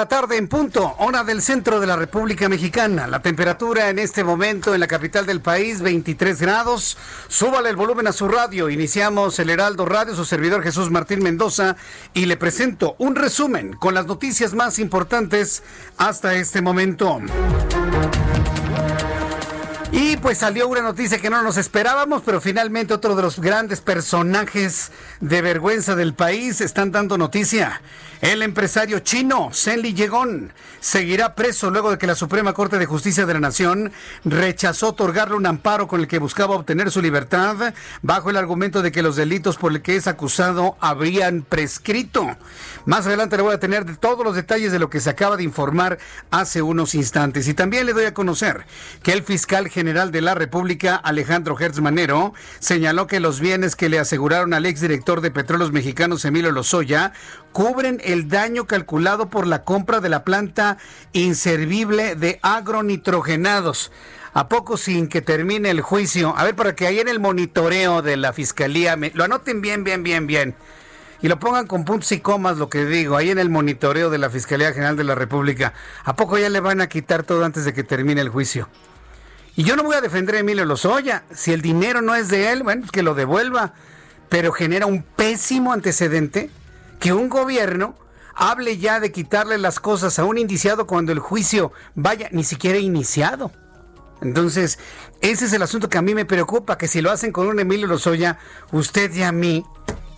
La tarde en punto, hora del centro de la República Mexicana. La temperatura en este momento en la capital del país, 23 grados. Súbale el volumen a su radio. Iniciamos el Heraldo Radio, su servidor Jesús Martín Mendoza, y le presento un resumen con las noticias más importantes hasta este momento. Y pues salió una noticia que no nos esperábamos, pero finalmente otro de los grandes personajes de vergüenza del país están dando noticia. El empresario chino, Zenli Yegon, seguirá preso luego de que la Suprema Corte de Justicia de la Nación rechazó otorgarle un amparo con el que buscaba obtener su libertad bajo el argumento de que los delitos por el que es acusado habrían prescrito. Más adelante le voy a tener todos los detalles de lo que se acaba de informar hace unos instantes. Y también le doy a conocer que el fiscal general de la República, Alejandro Hertz Manero, señaló que los bienes que le aseguraron al exdirector de Petróleos Mexicanos, Emilio Lozoya, cubren el daño calculado por la compra de la planta inservible de agronitrogenados. ¿A poco sin que termine el juicio? A ver, para que ahí en el monitoreo de la fiscalía me, lo anoten bien, bien, bien, bien. Y lo pongan con puntos y comas lo que digo, ahí en el monitoreo de la Fiscalía General de la República. ¿A poco ya le van a quitar todo antes de que termine el juicio? Y yo no voy a defender a Emilio Lozoya. Si el dinero no es de él, bueno, pues que lo devuelva. Pero genera un pésimo antecedente que un gobierno hable ya de quitarle las cosas a un indiciado cuando el juicio vaya ni siquiera iniciado. Entonces, ese es el asunto que a mí me preocupa, que si lo hacen con un Emilio Lozoya, usted y a mí,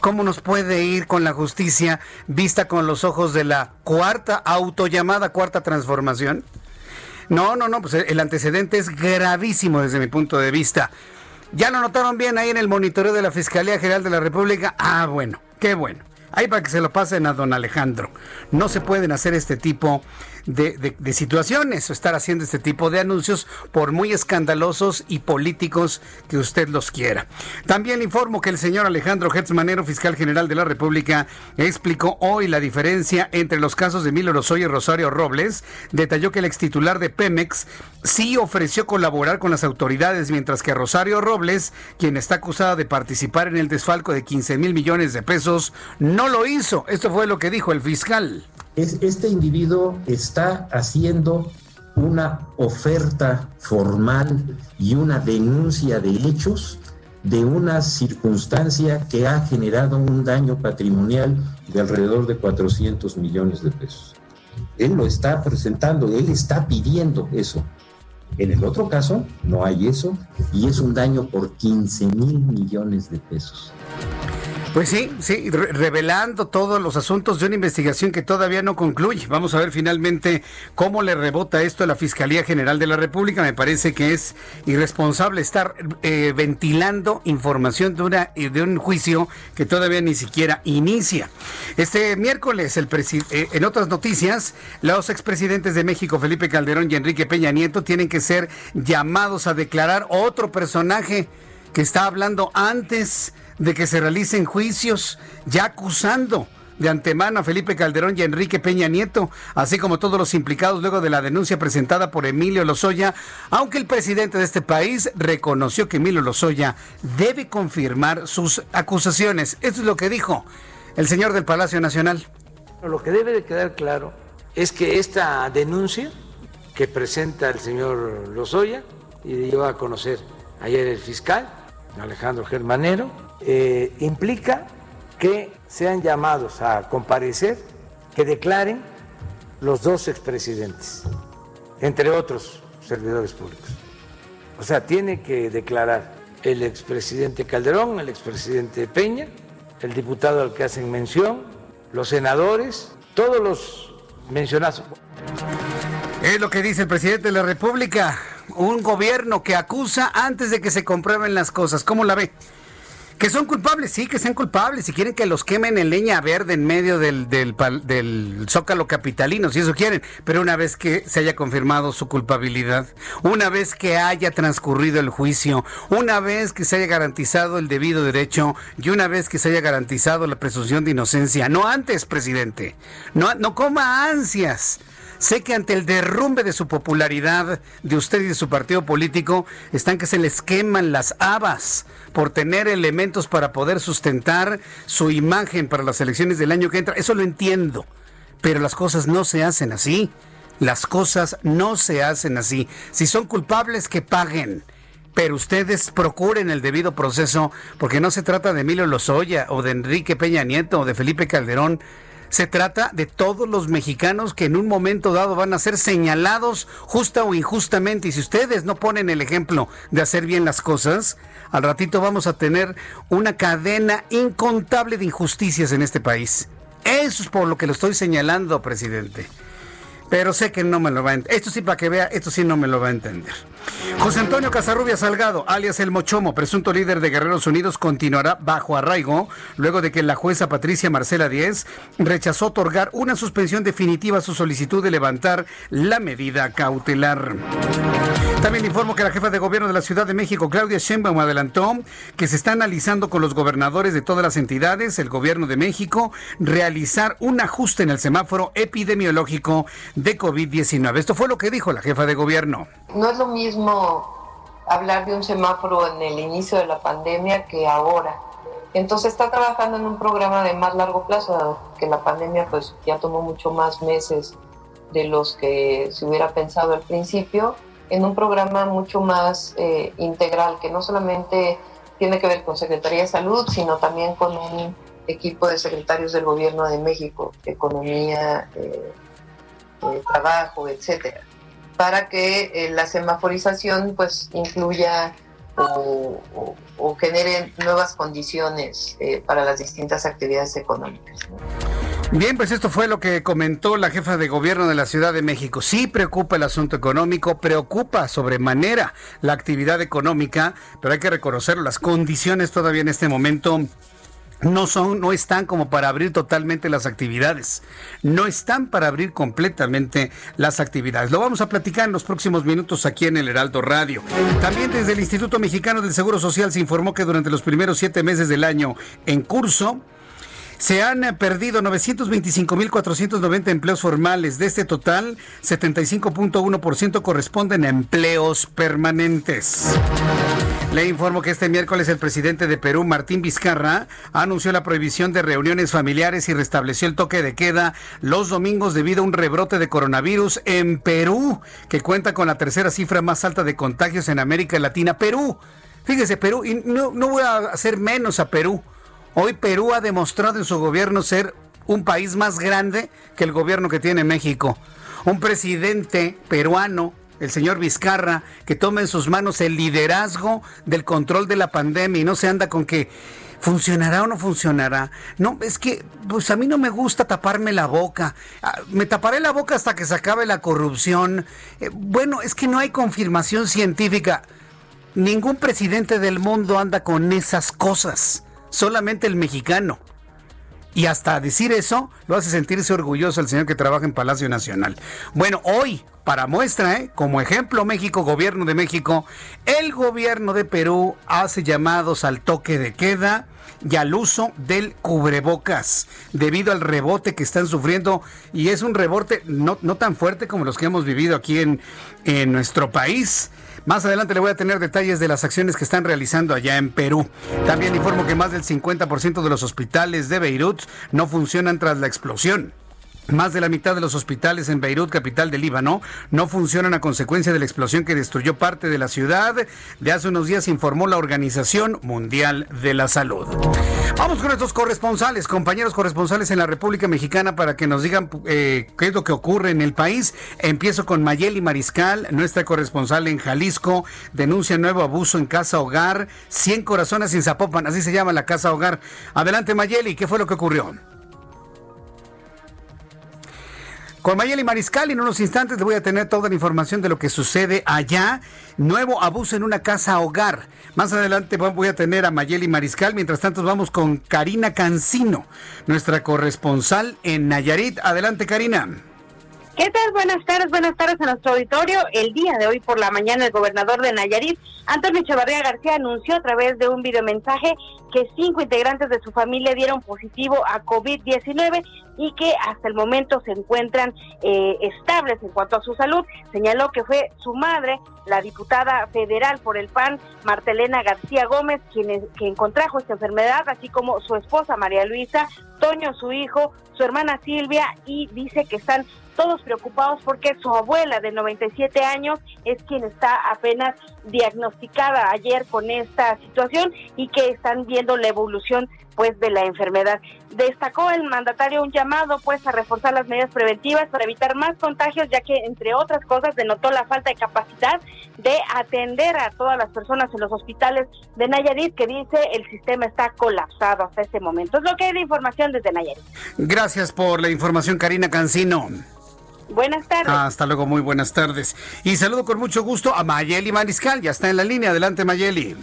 ¿cómo nos puede ir con la justicia vista con los ojos de la cuarta autollamada cuarta transformación? No, no, no, pues el antecedente es gravísimo desde mi punto de vista. ¿Ya lo notaron bien ahí en el monitoreo de la Fiscalía General de la República? Ah, bueno, qué bueno. Ahí para que se lo pasen a don Alejandro. No se pueden hacer este tipo de, de, situaciones o estar haciendo este tipo de anuncios por muy escandalosos y políticos que usted los quiera. También informo que el señor Alejandro Manero, fiscal general de la República, explicó hoy la diferencia entre los casos de Emilio Lozoya y Rosario Robles. Detalló que el ex titular de Pemex sí ofreció colaborar con las autoridades, mientras que Rosario Robles, quien está acusada de participar en el desfalco de 15 mil millones de pesos, no lo hizo. Esto fue lo que dijo el fiscal. Es, este individuo está haciendo una oferta formal y una denuncia de hechos de una circunstancia que ha generado un daño patrimonial de alrededor de 400 millones de pesos. Él lo está presentando, él está pidiendo eso. En el otro caso, no hay eso y es un daño por 15 mil millones de pesos. Pues sí, sí, revelando todos los asuntos de una investigación que todavía no concluye. Vamos a ver finalmente cómo le rebota esto a la Fiscalía General de la República. Me parece que es irresponsable estar eh, ventilando información de, una, de un juicio que todavía ni siquiera inicia. Este miércoles, el eh, en otras noticias, los expresidentes de México, Felipe Calderón y Enrique Peña Nieto, tienen que ser llamados a declarar otro personaje que está hablando antes de que se realicen juicios ya acusando de antemano a Felipe Calderón y a Enrique Peña Nieto, así como todos los implicados luego de la denuncia presentada por Emilio Lozoya, aunque el presidente de este país reconoció que Emilio Lozoya debe confirmar sus acusaciones. Esto es lo que dijo el señor del Palacio Nacional. Lo que debe de quedar claro es que esta denuncia que presenta el señor Lozoya y dio a conocer ayer el fiscal Alejandro Germanero, eh, implica que sean llamados a comparecer, que declaren los dos expresidentes, entre otros servidores públicos. O sea, tiene que declarar el expresidente Calderón, el expresidente Peña, el diputado al que hacen mención, los senadores, todos los mencionados. Es lo que dice el presidente de la República, un gobierno que acusa antes de que se comprueben las cosas. ¿Cómo la ve? Que son culpables, sí, que sean culpables. Si quieren que los quemen en leña verde en medio del, del, del, zócalo capitalino, si eso quieren. Pero una vez que se haya confirmado su culpabilidad, una vez que haya transcurrido el juicio, una vez que se haya garantizado el debido derecho y una vez que se haya garantizado la presunción de inocencia. No antes, presidente. No, no coma ansias. Sé que ante el derrumbe de su popularidad de usted y de su partido político, están que se les queman las habas por tener elementos para poder sustentar su imagen para las elecciones del año que entra. Eso lo entiendo, pero las cosas no se hacen así. Las cosas no se hacen así. Si son culpables, que paguen pero ustedes procuren el debido proceso, porque no se trata de Emilio Lozoya o de Enrique Peña Nieto o de Felipe Calderón, se trata de todos los mexicanos que en un momento dado van a ser señalados justa o injustamente. Y si ustedes no ponen el ejemplo de hacer bien las cosas, al ratito vamos a tener una cadena incontable de injusticias en este país. Eso es por lo que lo estoy señalando, presidente pero sé que no me lo va a entender. Esto sí, para que vea, esto sí no me lo va a entender. José Antonio Casarrubia Salgado, alias El Mochomo, presunto líder de Guerreros Unidos, continuará bajo arraigo luego de que la jueza Patricia Marcela Díez rechazó otorgar una suspensión definitiva a su solicitud de levantar la medida cautelar. También informo que la jefa de gobierno de la Ciudad de México, Claudia Sheinbaum, adelantó que se está analizando con los gobernadores de todas las entidades, el gobierno de México, realizar un ajuste en el semáforo epidemiológico de COVID-19. Esto fue lo que dijo la jefa de gobierno. No es lo mismo hablar de un semáforo en el inicio de la pandemia que ahora. Entonces está trabajando en un programa de más largo plazo, que la pandemia pues ya tomó mucho más meses de los que se hubiera pensado al principio en un programa mucho más eh, integral, que no solamente tiene que ver con Secretaría de Salud, sino también con un equipo de secretarios del Gobierno de México, Economía, eh, eh, Trabajo, etcétera, para que la semaforización pues incluya o, genere nuevas condiciones para las distintas actividades económicas. Bien, pues esto fue lo que comentó la jefa de gobierno de la Ciudad de México. Sí preocupa el asunto económico, preocupa sobremanera la actividad económica, pero hay que reconocerlo, las condiciones todavía en este momento no son, no están como para abrir totalmente las actividades. No están para abrir completamente las actividades. Lo vamos a platicar en los próximos minutos aquí en el Heraldo Radio. También desde el Instituto Mexicano del Seguro Social se informó que durante los primeros siete meses del año en curso, se han eh, perdido 925.490 empleos formales. De este total, 75.1% corresponden a empleos permanentes. Le informo que este miércoles el presidente de Perú, Martín Vizcarra, anunció la prohibición de reuniones familiares y restableció el toque de queda los domingos debido a un rebrote de coronavirus en Perú, que cuenta con la tercera cifra más alta de contagios en América Latina. Perú, fíjese, Perú, y no, no voy a hacer menos a Perú. Hoy Perú ha demostrado en su gobierno ser un país más grande que el gobierno que tiene México. Un presidente peruano, el señor Vizcarra, que toma en sus manos el liderazgo del control de la pandemia y no se anda con que ¿Funcionará o no funcionará? No, es que pues a mí no me gusta taparme la boca. Ah, me taparé la boca hasta que se acabe la corrupción. Eh, bueno, es que no hay confirmación científica. Ningún presidente del mundo anda con esas cosas solamente el mexicano. Y hasta decir eso lo hace sentirse orgulloso el señor que trabaja en Palacio Nacional. Bueno, hoy, para muestra, ¿eh? como ejemplo México, gobierno de México, el gobierno de Perú hace llamados al toque de queda y al uso del cubrebocas debido al rebote que están sufriendo y es un rebote no, no tan fuerte como los que hemos vivido aquí en, en nuestro país. Más adelante le voy a tener detalles de las acciones que están realizando allá en Perú. También informo que más del 50% de los hospitales de Beirut no funcionan tras la explosión. Más de la mitad de los hospitales en Beirut, capital del Líbano, no funcionan a consecuencia de la explosión que destruyó parte de la ciudad. De hace unos días informó la Organización Mundial de la Salud. Vamos con nuestros corresponsales, compañeros corresponsales en la República Mexicana para que nos digan eh, qué es lo que ocurre en el país. Empiezo con Mayeli Mariscal, nuestra corresponsal en Jalisco. Denuncia nuevo abuso en casa hogar. 100 corazones en Zapopan, así se llama la casa hogar. Adelante Mayeli, ¿qué fue lo que ocurrió? Con Mayeli Mariscal, en unos instantes le voy a tener toda la información de lo que sucede allá. Nuevo abuso en una casa hogar. Más adelante voy a tener a Mayeli Mariscal. Mientras tanto, vamos con Karina Cancino, nuestra corresponsal en Nayarit. Adelante, Karina. ¿Qué tal? Buenas tardes, buenas tardes a nuestro auditorio. El día de hoy por la mañana el gobernador de Nayarit, Antonio Echevarría García, anunció a través de un videomensaje que cinco integrantes de su familia dieron positivo a COVID-19 y que hasta el momento se encuentran eh, estables en cuanto a su salud. Señaló que fue su madre, la diputada federal por el PAN, Martelena García Gómez, quien, quien contrajo esta enfermedad, así como su esposa María Luisa, Toño, su hijo, su hermana Silvia, y dice que están todos preocupados porque su abuela de 97 años es quien está apenas diagnosticada ayer con esta situación y que están viendo la evolución pues de la enfermedad. Destacó el mandatario un llamado pues a reforzar las medidas preventivas para evitar más contagios ya que entre otras cosas denotó la falta de capacidad de atender a todas las personas en los hospitales de Nayarit que dice el sistema está colapsado hasta este momento. Es lo que hay de información desde Nayarit. Gracias por la información Karina Cancino. Buenas tardes. hasta luego, muy buenas tardes. Y saludo con mucho gusto a Mayeli Mariscal, ya está en la línea. Adelante, Mayeli.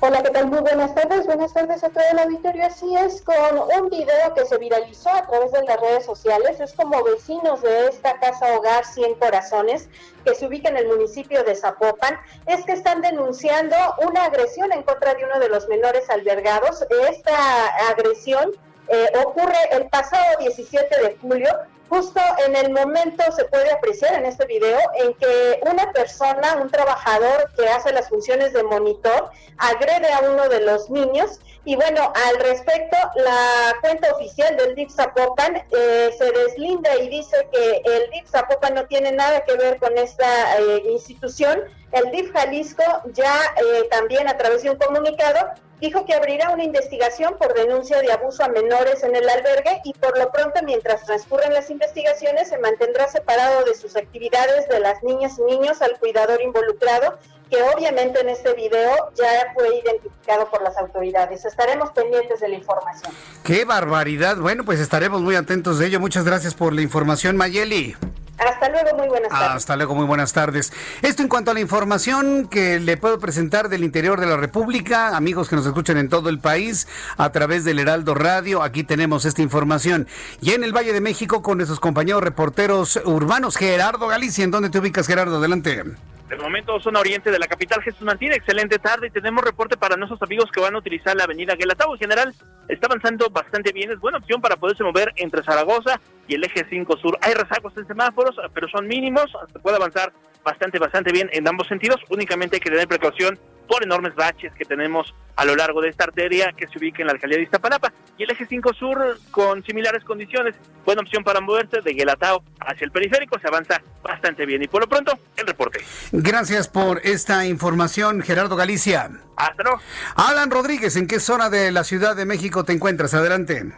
Hola, ¿qué tal? Muy buenas tardes. Buenas tardes a todo el auditorio. Así es, con un video que se viralizó a través de las redes sociales. Es como vecinos de esta casa hogar 100 corazones que se ubica en el municipio de Zapopan. Es que están denunciando una agresión en contra de uno de los menores albergados. Esta agresión eh, ocurre el pasado 17 de julio justo en el momento se puede apreciar en este video en que una persona, un trabajador que hace las funciones de monitor, agrede a uno de los niños. Y bueno, al respecto, la cuenta oficial del DIF Zapopan eh, se deslinda y dice que el DIF Zapopan no tiene nada que ver con esta eh, institución. El DIF Jalisco ya eh, también a través de un comunicado dijo que abrirá una investigación por denuncia de abuso a menores en el albergue y por lo pronto mientras transcurren las investigaciones se mantendrá separado de sus actividades de las niñas y niños al cuidador involucrado que obviamente en este video ya fue identificado por las autoridades. Estaremos pendientes de la información. Qué barbaridad. Bueno, pues estaremos muy atentos de ello. Muchas gracias por la información, Mayeli. Hasta luego, muy buenas tardes. Hasta luego, muy buenas tardes. Esto en cuanto a la información que le puedo presentar del interior de la República, amigos que nos escuchan en todo el país a través del Heraldo Radio, aquí tenemos esta información. Y en el Valle de México con nuestros compañeros reporteros urbanos, Gerardo Galicia, ¿en dónde te ubicas, Gerardo? Adelante. De momento, zona oriente de la capital, Jesús Martín, excelente tarde y tenemos reporte para nuestros amigos que van a utilizar la avenida Guelatao. En general, está avanzando bastante bien, es buena opción para poderse mover entre Zaragoza y el eje 5 sur. Hay rezagos en semáforos, pero son mínimos, se puede avanzar bastante, bastante bien en ambos sentidos. Únicamente hay que tener precaución por enormes baches que tenemos a lo largo de esta arteria que se ubica en la alcaldía de Iztapalapa. Y el eje 5 sur con similares condiciones, buena opción para moverse de Guelatao hacia el periférico, se avanza bastante bien. Y por lo pronto, el reporte. Gracias por esta información, Gerardo Galicia. Hasta luego. Alan Rodríguez, ¿en qué zona de la Ciudad de México te encuentras? Adelante.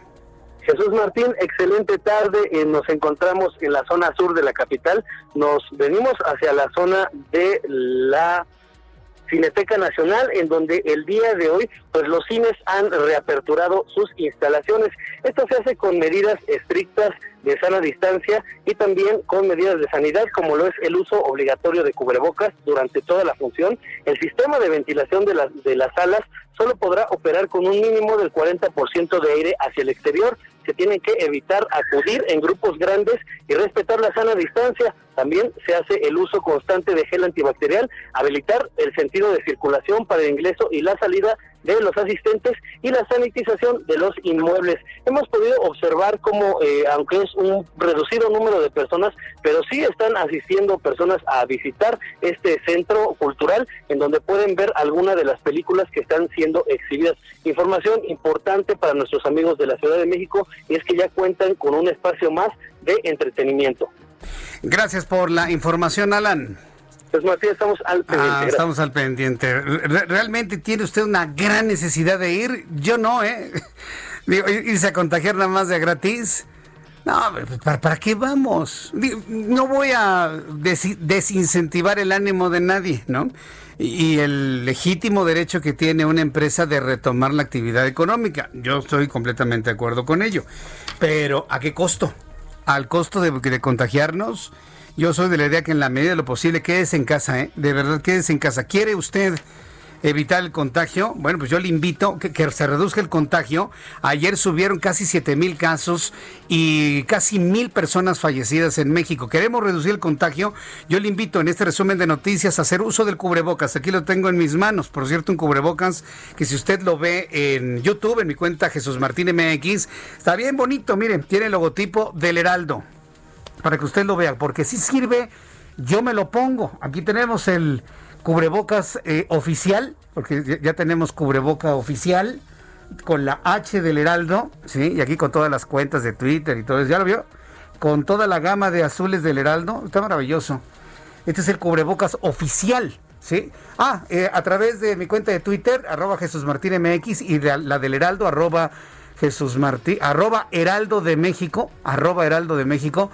Jesús Martín, excelente tarde. Eh, nos encontramos en la zona sur de la capital. Nos venimos hacia la zona de la Cineteca Nacional, en donde el día de hoy, pues los cines han reaperturado sus instalaciones. Esto se hace con medidas estrictas de sana distancia y también con medidas de sanidad, como lo es el uso obligatorio de cubrebocas durante toda la función. El sistema de ventilación de las, de las salas solo podrá operar con un mínimo del 40% de aire hacia el exterior. Se tiene que evitar acudir en grupos grandes y respetar la sana distancia. También se hace el uso constante de gel antibacterial, habilitar el sentido de circulación para el ingreso y la salida de los asistentes y la sanitización de los inmuebles. Hemos podido observar cómo, eh, aunque es un reducido número de personas, pero sí están asistiendo personas a visitar este centro cultural en donde pueden ver algunas de las películas que están siendo exhibidas. Información importante para nuestros amigos de la Ciudad de México y es que ya cuentan con un espacio más de entretenimiento. Gracias por la información, Alan. Pues Martín, estamos al pendiente. Ah, estamos al pendiente. ¿Realmente tiene usted una gran necesidad de ir? Yo no, ¿eh? Digo, irse a contagiar nada más de gratis. No, ¿para, ¿para qué vamos? no voy a desincentivar el ánimo de nadie, ¿no? Y el legítimo derecho que tiene una empresa de retomar la actividad económica. Yo estoy completamente de acuerdo con ello. Pero ¿a qué costo? Al costo de, de contagiarnos yo soy de la idea que en la medida de lo posible quédese en casa, ¿eh? De verdad, quédese en casa. ¿Quiere usted evitar el contagio? Bueno, pues yo le invito que, que se reduzca el contagio. Ayer subieron casi 7 mil casos y casi mil personas fallecidas en México. Queremos reducir el contagio. Yo le invito en este resumen de noticias a hacer uso del cubrebocas. Aquí lo tengo en mis manos. Por cierto, un cubrebocas que si usted lo ve en YouTube, en mi cuenta Jesús Martín MX, está bien bonito. Miren, tiene el logotipo del Heraldo para que usted lo vea, porque si sirve, yo me lo pongo. Aquí tenemos el cubrebocas eh, oficial, porque ya tenemos cubreboca oficial con la H del Heraldo, ¿sí? Y aquí con todas las cuentas de Twitter y todo eso, ¿ya lo vio? Con toda la gama de azules del Heraldo, está maravilloso. Este es el cubrebocas oficial, ¿sí? Ah, eh, a través de mi cuenta de Twitter, arroba Jesús Martín MX y la del Heraldo, arroba Jesús arroba Heraldo de México, arroba Heraldo de México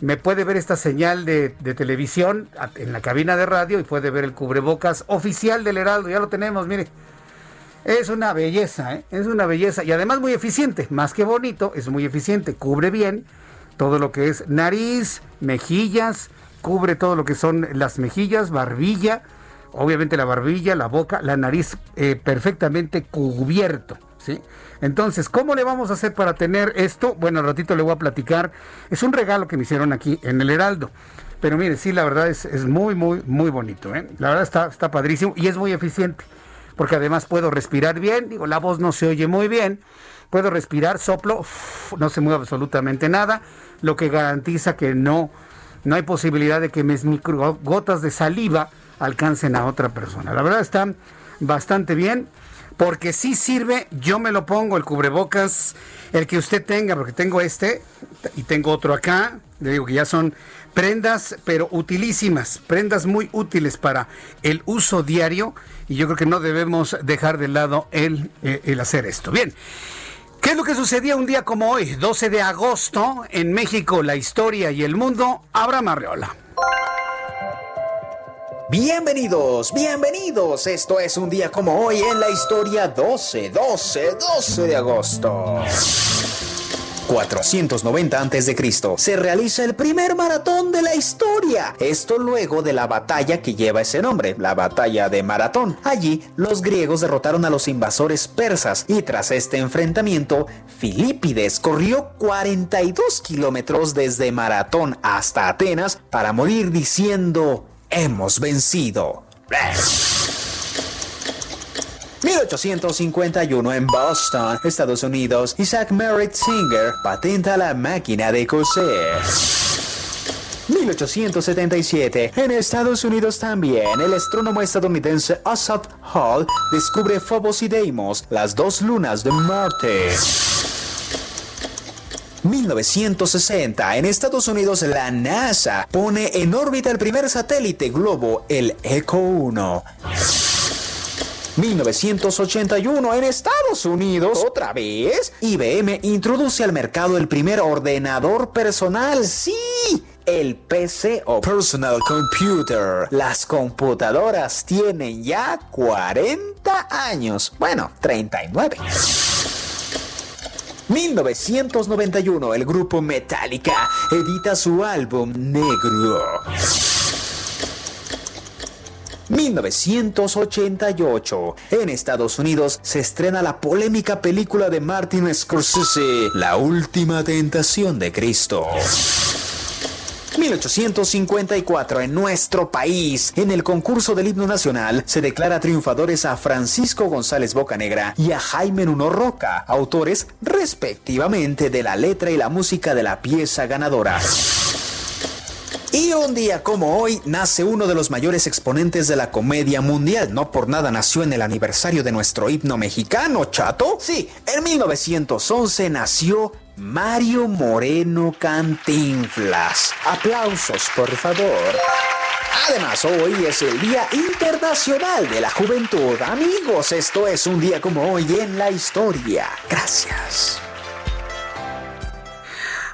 me puede ver esta señal de, televisión en la cabina de radio y puede ver el cubrebocas oficial del Heraldo. Ya lo tenemos, mire. Es una belleza, ¿eh? es una belleza y además muy eficiente, más que bonito, es muy eficiente, cubre bien todo lo que es nariz, mejillas, cubre todo lo que son las mejillas, barbilla, obviamente la barbilla, la boca, la nariz eh, perfectamente cubierto, Entonces, ¿cómo le vamos a hacer para tener esto? Bueno, al ratito le voy a platicar. Es un regalo que me hicieron aquí en el Heraldo. Pero mire, sí, la verdad es, muy, muy, muy bonito. ¿eh? La verdad está, está padrísimo y es muy eficiente. Porque además puedo respirar bien. Digo, la voz no se oye muy bien. Puedo respirar, soplo, no se mueve absolutamente nada. Lo que garantiza que no, no hay posibilidad de que mis micro gotas de saliva alcancen a otra persona. La verdad está bastante bien porque si sirve, yo me lo pongo el cubrebocas, el que usted tenga, porque tengo este y tengo otro acá, le digo que ya son prendas, pero utilísimas, prendas muy útiles para el uso diario y yo creo que no debemos dejar de lado el, eh, el hacer esto. Bien. ¿Qué es lo que sucedía un día como hoy, 12 de agosto, en México, la historia y el mundo? Abraham Arreola. Bienvenidos, bienvenidos. Esto es un día como hoy en la historia 12, 12, 12 de agosto. 490 a.C. se realiza el primer maratón de la historia. Esto luego de la batalla que lleva ese nombre, la batalla de Maratón. Allí los griegos derrotaron a los invasores persas y tras este enfrentamiento, Filipides corrió 42 kilómetros desde Maratón hasta Atenas para morir diciendo hemos vencido. 1851 en Boston, Estados Unidos, Isaac Merritt Singer patenta la máquina de coser. 1877. En Estados Unidos también, el astrónomo estadounidense Asaph Hall descubre Phobos y Deimos, las dos lunas de Marte. 1960, en Estados Unidos la NASA pone en órbita el primer satélite globo, el Echo 1. 1981 en Estados Unidos, otra vez, IBM introduce al mercado el primer ordenador personal, sí, el PC o Personal Computer. Las computadoras tienen ya 40 años, bueno, 39. 1991, el grupo Metallica edita su álbum Negro. 1988. En Estados Unidos se estrena la polémica película de Martin Scorsese, La Última Tentación de Cristo. 1854 en nuestro país. En el concurso del himno nacional se declara triunfadores a Francisco González Bocanegra y a Jaime Nuno Roca, autores respectivamente de la letra y la música de la pieza ganadora. Y un día como hoy nace uno de los mayores exponentes de la comedia mundial. No por nada nació en el aniversario de nuestro himno mexicano, chato. Sí, en 1911 nació Mario Moreno Cantinflas. Aplausos, por favor. Además, hoy es el Día Internacional de la Juventud. Amigos, esto es un día como hoy en la historia. Gracias.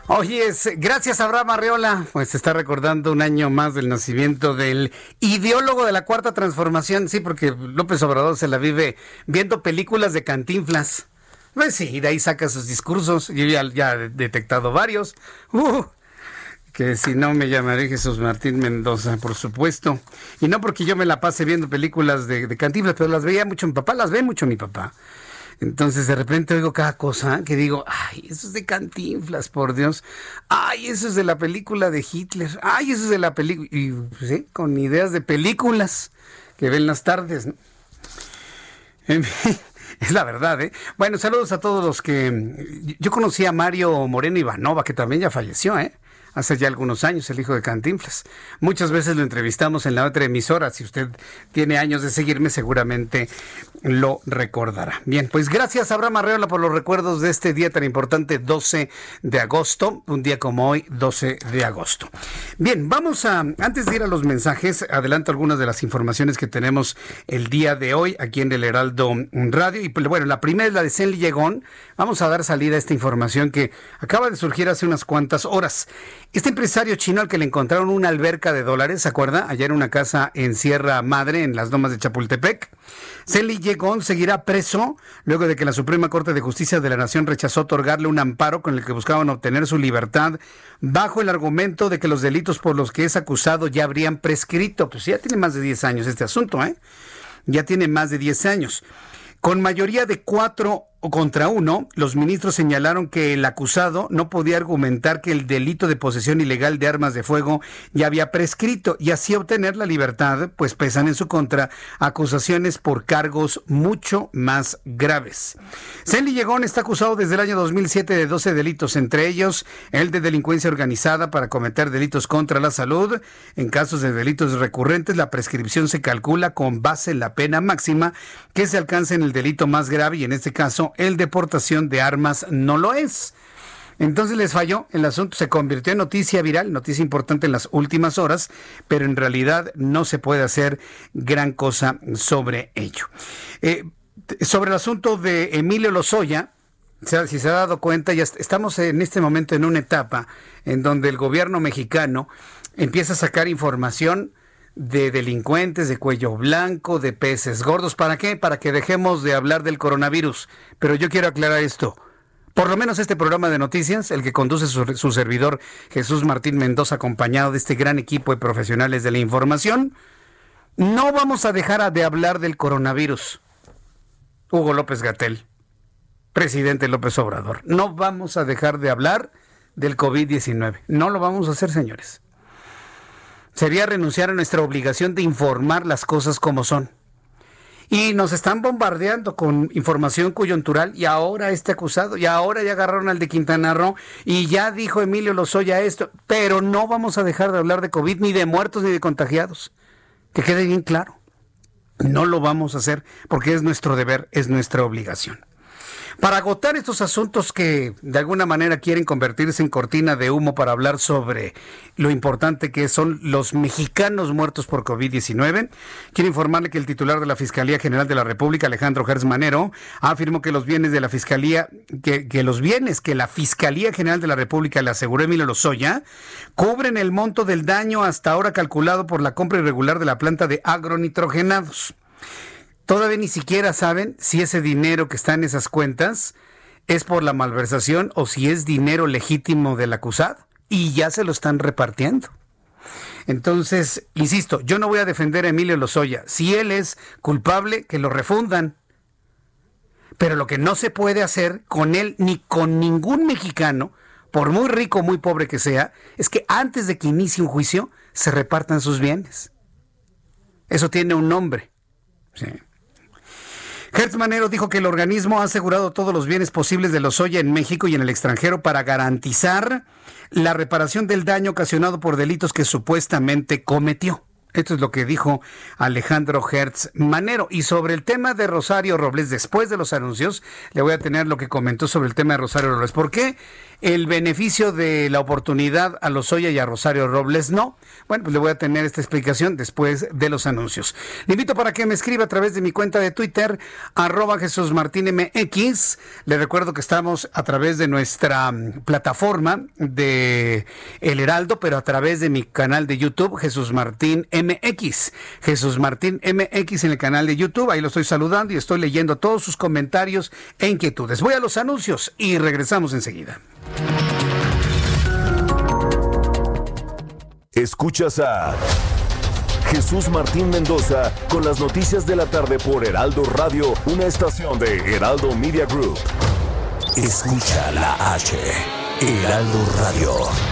Oye, gracias Abraham Arreola. Pues está recordando un año más del nacimiento del ideólogo de la Cuarta Transformación. Sí, porque López Obrador se la vive viendo películas de cantinflas. Pues sí, de ahí saca sus discursos. Yo ya, he detectado varios. Uh, que si no me llamaré Jesús Martín Mendoza, por supuesto. Y no porque yo me la pase viendo películas de, de cantinflas, pero las veía mucho mi papá, las ve mucho mi papá. Entonces de repente oigo cada cosa que digo, ay, eso es de Cantinflas, por Dios. Ay, eso es de la película de Hitler. Ay, eso es de la película. Y pues, con ideas de películas que ven las tardes. es la verdad, ¿eh? Bueno, saludos a todos los que... Yo conocí a Mario Moreno Ivanova, que también ya falleció, ¿eh? hace ya algunos años, el hijo de Cantinflas. Muchas veces lo entrevistamos en la otra emisora. Si usted tiene años de seguirme, seguramente lo recordará. Bien, pues gracias Abraham Arreola por los recuerdos de este día tan importante, 12 de agosto, un día como hoy, 12 de agosto. Bien, vamos a, antes de ir a los mensajes, adelanto algunas de las informaciones que tenemos el día de hoy aquí en el Heraldo Radio. Y pues, bueno, la primera es la de Senli Llegón. Vamos a dar salida a esta información que acaba de surgir hace unas cuantas horas. Este empresario chino al que le encontraron una alberca de dólares, ¿se acuerda? Allá en una casa en Sierra Madre, en las domas de Chapultepec. Yegón seguirá preso luego de que la Suprema Corte de Justicia de la Nación rechazó otorgarle un amparo con el que buscaban obtener su libertad bajo el argumento de que los delitos por los que es acusado ya habrían prescrito. Pues ya tiene más de 10 años este asunto, ¿eh? Ya tiene más de 10 años. Con mayoría de cuatro contra uno, los ministros señalaron que el acusado no podía argumentar que el delito de posesión ilegal de armas de fuego ya había prescrito y así obtener la libertad, pues pesan en su contra acusaciones por cargos mucho más graves. Zenli Llegón está acusado desde el año 2007 de 12 delitos, entre ellos el de delincuencia organizada para cometer delitos contra la salud. En casos de delitos recurrentes, la prescripción se calcula con base en la pena máxima que se alcanza en el delito más grave y en este caso el deportación de armas no lo es. Entonces les falló, el asunto se convirtió en noticia viral, noticia importante en las últimas horas, pero en realidad no se puede hacer gran cosa sobre ello. Eh, sobre el asunto de Emilio Lozoya, si se ha dado cuenta, ya estamos en este momento en una etapa en donde el gobierno mexicano empieza a sacar información de delincuentes, de cuello blanco, de peces gordos. ¿Para qué? Para que dejemos de hablar del coronavirus. Pero yo quiero aclarar esto. Por lo menos este programa de noticias, el que conduce su, servidor Jesús Martín Mendoza, acompañado de este gran equipo de profesionales de la información, no vamos a dejar de hablar del coronavirus. Hugo López Gatel, presidente López Obrador, no vamos a dejar de hablar del COVID-19. No lo vamos a hacer, señores sería renunciar a nuestra obligación de informar las cosas como son. Y nos están bombardeando con información coyuntural y ahora este acusado, y ahora ya agarraron al de Quintana Roo y ya dijo Emilio Lozoya esto, pero no vamos a dejar de hablar de COVID ni de muertos ni de contagiados. Que quede bien claro. No lo vamos a hacer porque es nuestro deber, es nuestra obligación. Para agotar estos asuntos que de alguna manera quieren convertirse en cortina de humo para hablar sobre lo importante que son los mexicanos muertos por COVID-19, quiero informarle que el titular de la Fiscalía General de la República, Alejandro Gertz Manero, afirmó que los bienes de la Fiscalía, que, los bienes que la Fiscalía General de la República le aseguró Emilio Lozoya, cubren el monto del daño hasta ahora calculado por la compra irregular de la planta de agronitrogenados. Todavía ni siquiera saben si ese dinero que está en esas cuentas es por la malversación o si es dinero legítimo del acusado. Y ya se lo están repartiendo. Entonces, insisto, yo no voy a defender a Emilio Lozoya. Si él es culpable, que lo refundan. Pero lo que no se puede hacer con él ni con ningún mexicano, por muy rico o muy pobre que sea, es que antes de que inicie un juicio se repartan sus bienes. Eso tiene un nombre. Sí. Hertz Manero dijo que el organismo ha asegurado todos los bienes posibles de los Lozoya en México y en el extranjero para garantizar la reparación del daño ocasionado por delitos que supuestamente cometió. Esto es lo que dijo Alejandro Hertz Manero. Y sobre el tema de Rosario Robles, después de los anuncios, le voy a tener lo que comentó sobre el tema de Rosario Robles. ¿Por qué el beneficio de la oportunidad a Lozoya y a Rosario Robles no? Bueno, pues le voy a tener esta explicación después de los anuncios. Le invito para que me escriba a través de mi cuenta de Twitter, arroba Jesús Martín MX. Le recuerdo que estamos a través de nuestra mm, plataforma de El Heraldo, pero a través de mi canal de YouTube, Jesús Martín MX. Jesús Martín MX en el canal de YouTube. Ahí lo estoy saludando y estoy leyendo todos sus comentarios e inquietudes. Voy a los anuncios y regresamos enseguida. Escuchas a Jesús Martín Mendoza con las noticias de la tarde por Heraldo Radio, una estación de Heraldo Media Group. Escucha la H, Heraldo Radio.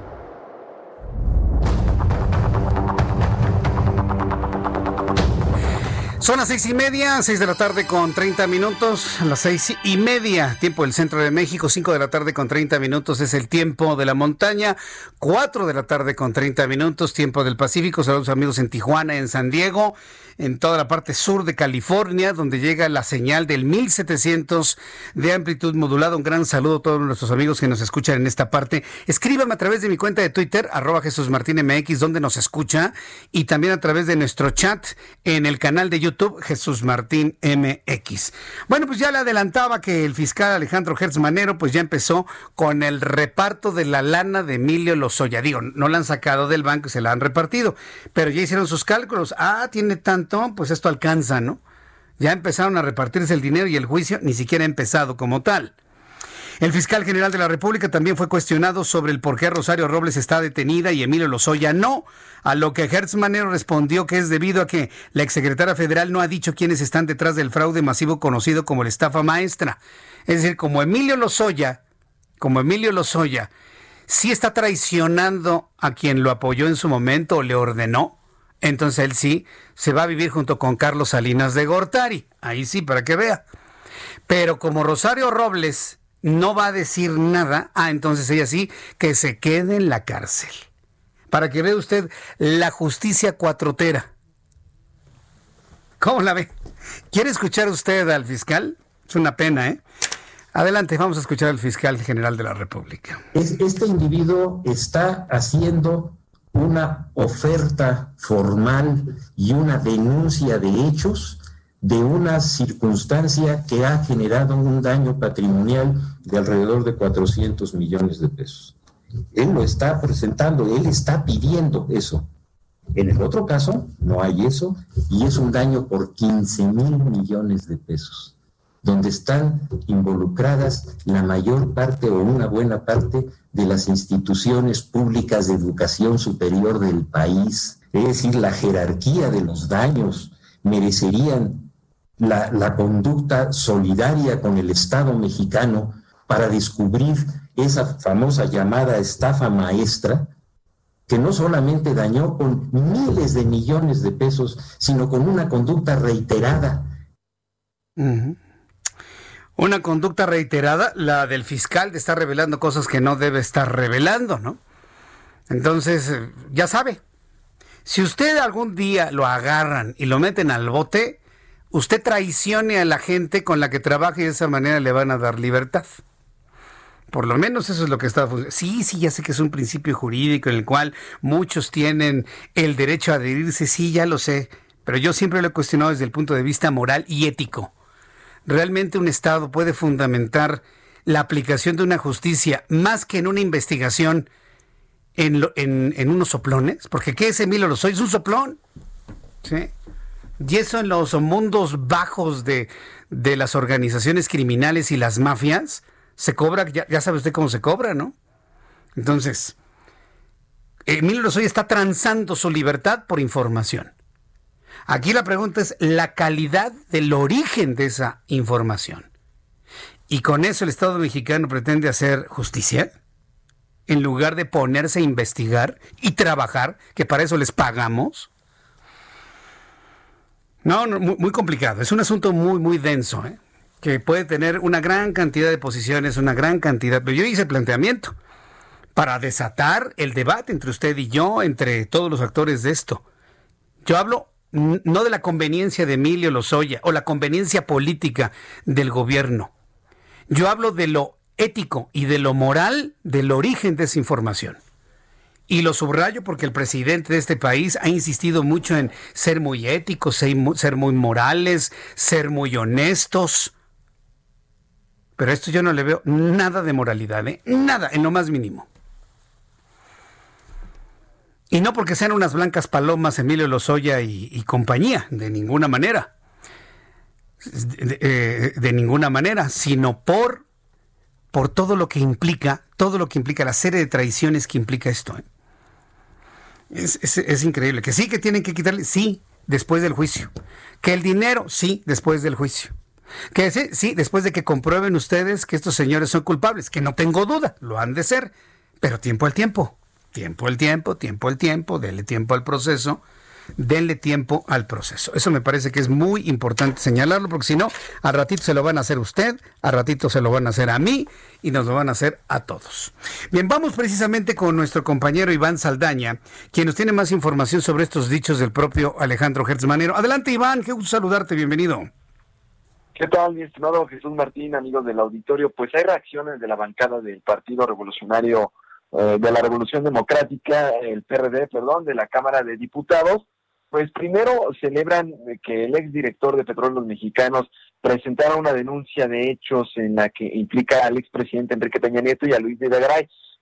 Son las seis y media, seis de la tarde con 30 minutos, las seis y media, tiempo del centro de México, cinco de la tarde con 30 minutos es el tiempo de la montaña, cuatro de la tarde con 30 minutos, tiempo del Pacífico. Saludos amigos en Tijuana, en San Diego, en toda la parte sur de California, donde llega la señal del 1700 de amplitud modulada. Un gran saludo a todos nuestros amigos que nos escuchan en esta parte. Escríbame a través de mi cuenta de Twitter, arroba Jesús Martín MX, donde nos escucha, y también a través de nuestro chat en el canal de YouTube Jesús Martín MX. Bueno, pues ya le adelantaba que el fiscal Alejandro Hertz Manero, pues ya empezó con el reparto de la lana de Emilio Lozoya. Digo, no la han sacado del banco y se la han repartido, pero ya hicieron sus cálculos. Ah, tiene tanto pues esto alcanza, ¿no? Ya empezaron a repartirse el dinero y el juicio ni siquiera ha empezado como tal. El fiscal general de la República también fue cuestionado sobre el por qué Rosario Robles está detenida y Emilio Lozoya no, a lo que Hertz Manero respondió que es debido a que la exsecretaria federal no ha dicho quiénes están detrás del fraude masivo conocido como la estafa maestra. Es decir, como Emilio Lozoya, como Emilio Lozoya, sí está traicionando a quien lo apoyó en su momento o le ordenó, entonces él sí se va a vivir junto con Carlos Salinas de Gortari. Ahí sí, para que vea. Pero como Rosario Robles no va a decir nada, ah, entonces ella sí, que se quede en la cárcel. Para que vea usted la justicia cuatrotera. ¿Cómo la ve? ¿Quiere escuchar usted al fiscal? Es una pena, ¿eh? Adelante, vamos a escuchar al fiscal general de la República. Este individuo está haciendo una oferta formal y una denuncia de hechos de una circunstancia que ha generado un daño patrimonial de alrededor de 400 millones de pesos. Él lo está presentando, él está pidiendo eso. En el otro caso, no hay eso y es un daño por 15 mil millones de pesos, donde están involucradas la mayor parte o una buena parte de las instituciones públicas de educación superior del país, es decir, la jerarquía de los daños, merecerían la, conducta solidaria con el Estado mexicano para descubrir esa famosa llamada estafa maestra, que no solamente dañó con miles de millones de pesos, sino con una conducta reiterada. Una conducta reiterada, la del fiscal de estar revelando cosas que no debe estar revelando, ¿no? Entonces, eh, ya sabe, si usted algún día lo agarran y lo meten al bote, usted traicione a la gente con la que trabaja y de esa manera le van a dar libertad. Por lo menos eso es lo que está Sí, sí, ya sé que es un principio jurídico en el cual muchos tienen el derecho a adherirse, sí, ya lo sé, pero yo siempre lo he cuestionado desde el punto de vista moral y ético realmente un Estado puede fundamentar la aplicación de una justicia más que en una investigación en, unos soplones? Porque ¿qué es Emilio Lozoya? Es un soplón. ¿Sí? Y eso en los mundos bajos de, de las organizaciones criminales y las mafias, se cobra, ya, sabe usted cómo se cobra, ¿no? Entonces, Emilio Lozoya está transando su libertad por información. Aquí la pregunta es la calidad del origen de esa información. ¿Y con eso el Estado mexicano pretende hacer justicia? En lugar de ponerse a investigar y trabajar, que para eso les pagamos. No, muy, complicado. Es un asunto muy, muy denso, ¿eh? que puede tener una gran cantidad de posiciones, una gran cantidad. Pero yo hice planteamiento para desatar el debate entre usted y yo, entre todos los actores de esto. Yo hablo no de la conveniencia de Emilio Lozoya o la conveniencia política del gobierno. Yo hablo de lo ético y de lo moral del origen de esa información. Y lo subrayo porque el presidente de este país ha insistido mucho en ser muy éticos, ser muy morales, ser muy honestos. Pero esto yo no le veo nada de moralidad, ¿eh? nada, en lo más mínimo. Y no porque sean unas blancas palomas Emilio Lozoya y, compañía, de ninguna manera. Eh, de, ninguna manera, sino por, por todo lo que implica, todo lo que implica, la serie de traiciones que implica esto. ¿eh? Es, es, increíble. Que sí, que tienen que quitarle, sí, después del juicio. Que el dinero, sí, después del juicio. Que sí, sí, después de que comprueben ustedes que estos señores son culpables, que no tengo duda, lo han de ser, pero tiempo al tiempo. Tiempo el tiempo, tiempo el tiempo, denle tiempo al proceso, denle tiempo al proceso. Eso me parece que es muy importante señalarlo, porque si no, a ratito se lo van a hacer usted, a ratito se lo van a hacer a mí y nos lo van a hacer a todos. Bien, vamos precisamente con nuestro compañero Iván Saldaña, quien nos tiene más información sobre estos dichos del propio Alejandro Hertzmanero. Adelante, Iván, qué gusto saludarte, bienvenido. ¿Qué tal, mi estimado Jesús Martín, amigos del auditorio? Pues hay reacciones de la bancada del Partido Revolucionario eh, de la Revolución Democrática, el PRD, perdón, de la Cámara de Diputados, pues primero celebran que el exdirector de Petróleos Mexicanos presentara una denuncia de hechos en la que implica al expresidente Enrique Peña Nieto y a Luis de.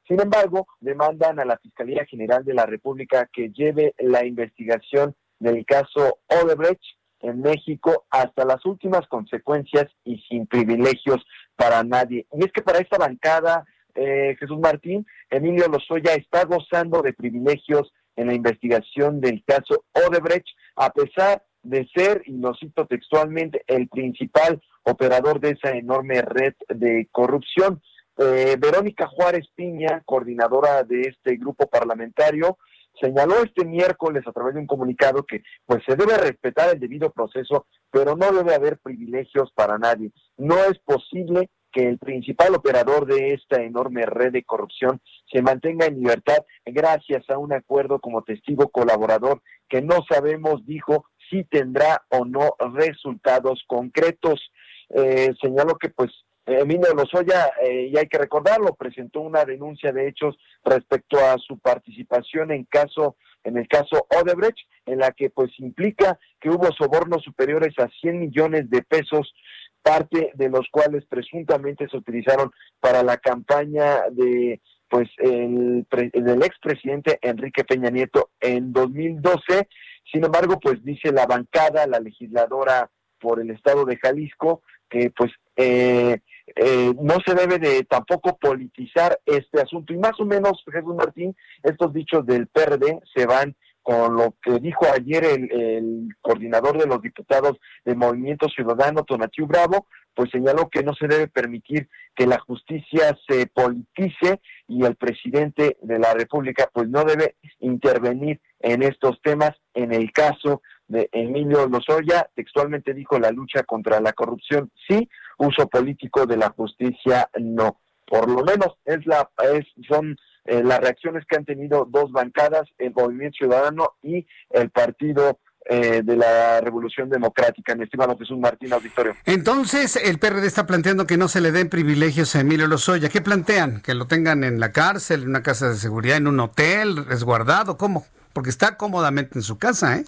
Sin embargo, demandan a la Fiscalía General de la República que lleve la investigación del caso Odebrecht en México hasta las últimas consecuencias y sin privilegios para nadie. Y es que para esta bancada eh, Jesús Martín, Emilio Lozoya está gozando de privilegios en la investigación del caso Odebrecht, a pesar de ser, y lo cito textualmente, el principal operador de esa enorme red de corrupción. Eh, Verónica Juárez Piña, coordinadora de este grupo parlamentario, señaló este miércoles a través de un comunicado que pues se debe respetar el debido proceso, pero no debe haber privilegios para nadie. No es posible que el principal operador de esta enorme red de corrupción se mantenga en libertad gracias a un acuerdo como testigo colaborador que no sabemos, dijo, si tendrá o no resultados concretos. Eh, señaló que pues Emilio Lozoya, eh, y hay que recordarlo, presentó una denuncia de hechos respecto a su participación en caso en el caso Odebrecht, en la que pues implica que hubo sobornos superiores a 100 millones de pesos parte de los cuales presuntamente se utilizaron para la campaña de pues el del expresidente Enrique Peña Nieto en 2012. Sin embargo, pues dice la bancada, la legisladora por el estado de Jalisco, que pues eh, eh, no se debe de tampoco politizar este asunto. Y más o menos, Jesús Martín, estos dichos del PRD se van con lo que dijo ayer el, coordinador de los diputados del Movimiento Ciudadano, Tonatiu Bravo, pues señaló que no se debe permitir que la justicia se politice y el presidente de la República pues no debe intervenir en estos temas. En el caso de Emilio Lozoya, textualmente dijo la lucha contra la corrupción, sí, uso político de la justicia, no. Por lo menos es la es, son eh, las reacciones que han tenido dos bancadas, el Movimiento Ciudadano y el Partido eh, de la Revolución Democrática, mi estimado Jesús Martín Auditorio. Entonces, el PRD está planteando que no se le den privilegios a Emilio Lozoya. ¿Qué plantean? ¿Que lo tengan en la cárcel, en una casa de seguridad, en un hotel, resguardado? ¿Cómo? Porque está cómodamente en su casa, ¿eh?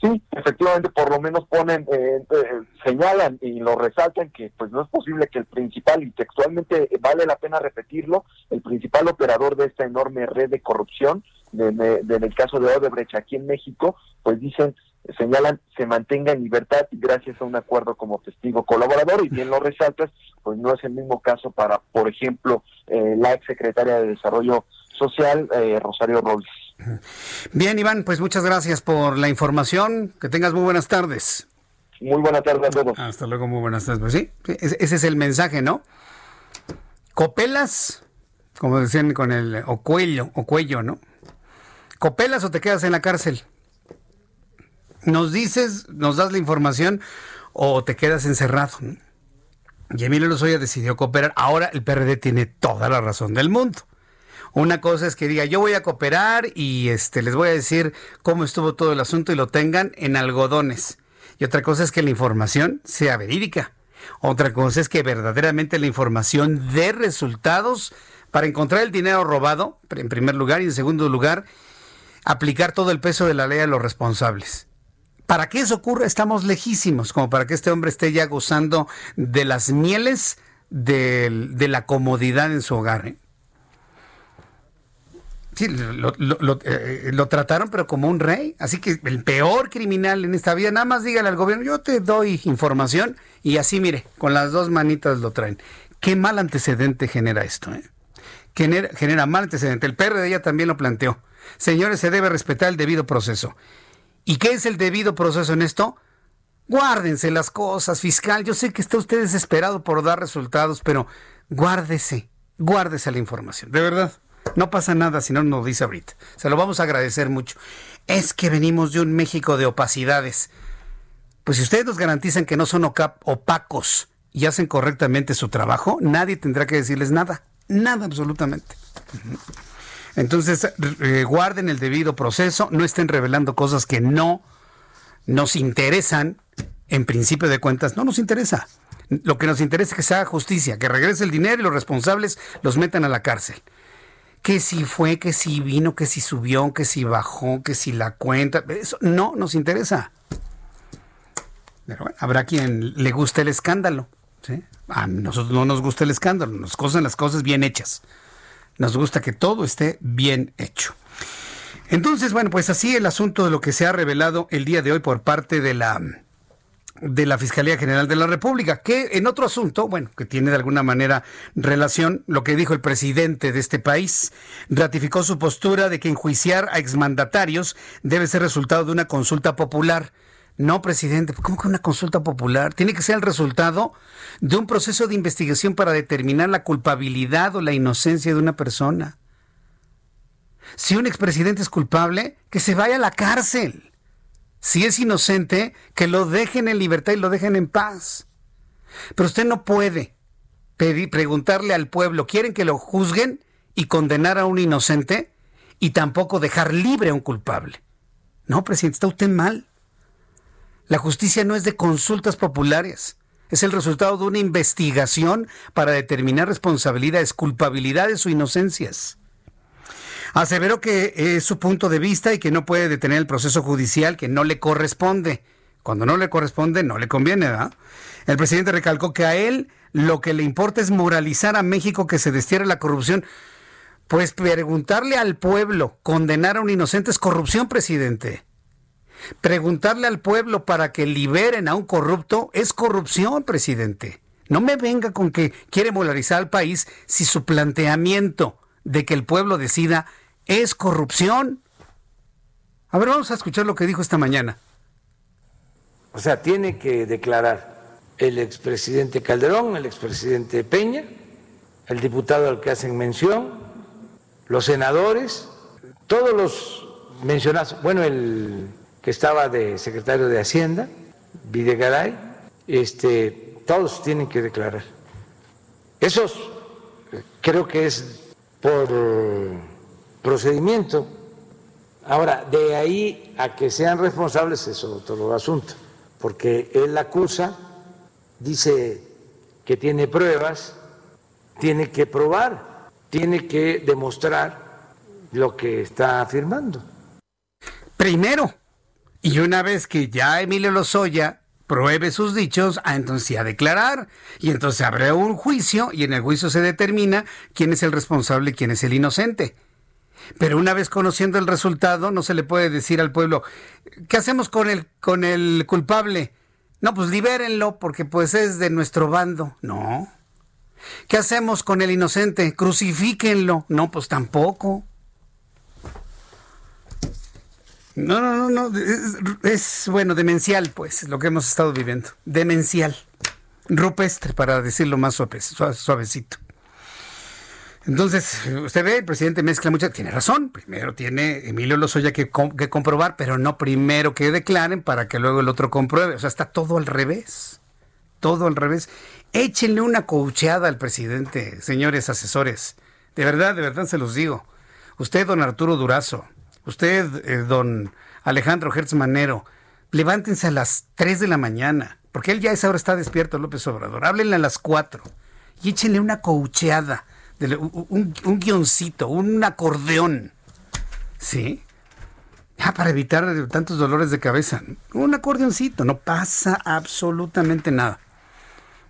Sí, efectivamente, por lo menos ponen, eh, eh, señalan y lo resaltan que pues no es posible que el principal, y textualmente vale la pena repetirlo, el principal operador de esta enorme red de corrupción, en el caso de Odebrecht aquí en México, pues dicen señalan se mantenga en libertad gracias a un acuerdo como testigo colaborador y bien lo resaltas, pues no es el mismo caso para, por ejemplo, eh, la exsecretaria de Desarrollo Social, eh, Rosario Robles. Bien, Iván, pues muchas gracias por la información. Que tengas muy buenas tardes. Muy buenas tardes a todos. Hasta luego, muy buenas tardes. Pues sí, ese es el mensaje, ¿no? Copelas, como decían con el o cuello, o cuello, ¿no? Copelas o te quedas en la cárcel. Nos dices, nos das la información o te quedas encerrado. Y Emilio Lozoya decidió cooperar. Ahora el PRD tiene toda la razón del mundo. Una cosa es que diga, yo voy a cooperar y este les voy a decir cómo estuvo todo el asunto y lo tengan en algodones. Y otra cosa es que la información sea verídica. Otra cosa es que verdaderamente la información dé resultados para encontrar el dinero robado, en primer lugar, y en segundo lugar, aplicar todo el peso de la ley a los responsables. Para que eso ocurra estamos lejísimos, como para que este hombre esté ya gozando de las mieles de, la comodidad en su hogar. ¿eh? Sí, eh, lo, trataron pero como un rey. Así que el peor criminal en esta vida, nada más dígale al gobierno, yo te doy información y así, mire, con las dos manitas lo traen. Qué mal antecedente genera esto. ¿eh? Genera, mal antecedente. El PRD ya también lo planteó. Señores, se debe respetar el debido proceso. ¿Y qué es el debido proceso en esto? Guárdense las cosas, fiscal. Yo sé que está usted desesperado por dar resultados, pero guárdese, guárdese la información. De verdad. No pasa nada si no nos dice ahorita. Se lo vamos a agradecer mucho. Es que venimos de un México de opacidades. Pues si ustedes nos garantizan que no son opacos y hacen correctamente su trabajo, nadie tendrá que decirles nada. Nada absolutamente. Entonces, eh, guarden el debido proceso, no estén revelando cosas que no nos interesan. En principio de cuentas, no nos interesa. Lo que nos interesa es que se haga justicia, que regrese el dinero y los responsables los metan a la cárcel que si fue, que si vino, que si subió, que si bajó, que si la cuenta. Eso no nos interesa. Pero bueno, habrá quien le guste el escándalo. A nosotros no nos gusta el escándalo, nos gustan las cosas bien hechas. Nos gusta que todo esté bien hecho. Entonces, bueno, pues así el asunto de lo que se ha revelado el día de hoy por parte de la de la Fiscalía General de la República, que en otro asunto, bueno, que tiene de alguna manera relación, lo que dijo el presidente de este país, ratificó su postura de que enjuiciar a exmandatarios debe ser resultado de una consulta popular. No, presidente, ¿cómo que una consulta popular? Tiene que ser el resultado de un proceso de investigación para determinar la culpabilidad o la inocencia de una persona. Si un expresidente es culpable, que se vaya a la cárcel. Si es inocente, que lo dejen en libertad y lo dejen en paz. Pero usted no puede preguntarle al pueblo, ¿quieren que lo juzguen y condenar a un inocente? Y tampoco dejar libre a un culpable. No, presidente, está usted mal. La justicia no es de consultas populares. Es el resultado de una investigación para determinar responsabilidades, culpabilidades o inocencias. Aseveró que es su punto de vista y que no puede detener el proceso judicial que no le corresponde. Cuando no le corresponde, no le conviene, ¿verdad? El presidente recalcó que a él lo que le importa es moralizar a México que se destierre la corrupción. Pues preguntarle al pueblo, condenar a un inocente es corrupción, presidente. Preguntarle al pueblo para que liberen a un corrupto es corrupción, presidente. No me venga con que quiere moralizar al país si su planteamiento de que el pueblo decida es corrupción. A ver, vamos a escuchar lo que dijo esta mañana. O sea, tiene que declarar el expresidente Calderón, el expresidente Peña, el diputado al que hacen mención, los senadores, todos los mencionados, bueno, el que estaba de secretario de Hacienda, Videgaray, este, todos tienen que declarar. Esos creo que es por procedimiento. Ahora, de ahí a que sean responsables es otro asunto, porque él acusa, dice que tiene pruebas, tiene que probar, tiene que demostrar lo que está afirmando. Primero, y una vez que ya Emilio Lozoya pruebe sus dichos, ah, entonces a declarar. Y entonces habrá un juicio y en el juicio se determina quién es el responsable y quién es el inocente. Pero una vez conociendo el resultado, no se le puede decir al pueblo, ¿qué hacemos con el, con el culpable? No, pues libérenlo porque pues es de nuestro bando. No. ¿Qué hacemos con el inocente? Crucifíquenlo. No, pues tampoco. No, no, no, no. Es, bueno, demencial, pues, lo que hemos estado viviendo. Demencial. Rupestre, para decirlo más suavecito. Entonces, usted ve, el presidente mezcla mucho, tiene razón, primero tiene Emilio Lozoya que, comprobar, pero no primero que declaren para que luego el otro compruebe. O sea, está todo al revés, todo al revés. Échenle una coucheada al presidente, señores asesores. De verdad, de verdad se los digo. Usted, don Arturo Durazo, usted, eh, don Alejandro Hertz Manero, levántense a las 3 de la mañana, porque él ya a esa hora está despierto, López Obrador. Háblenle a las 4 y échenle una coucheada un, guioncito, un acordeón. ¿Sí? Ah, para evitar tantos dolores de cabeza. Un acordeoncito, no pasa absolutamente nada.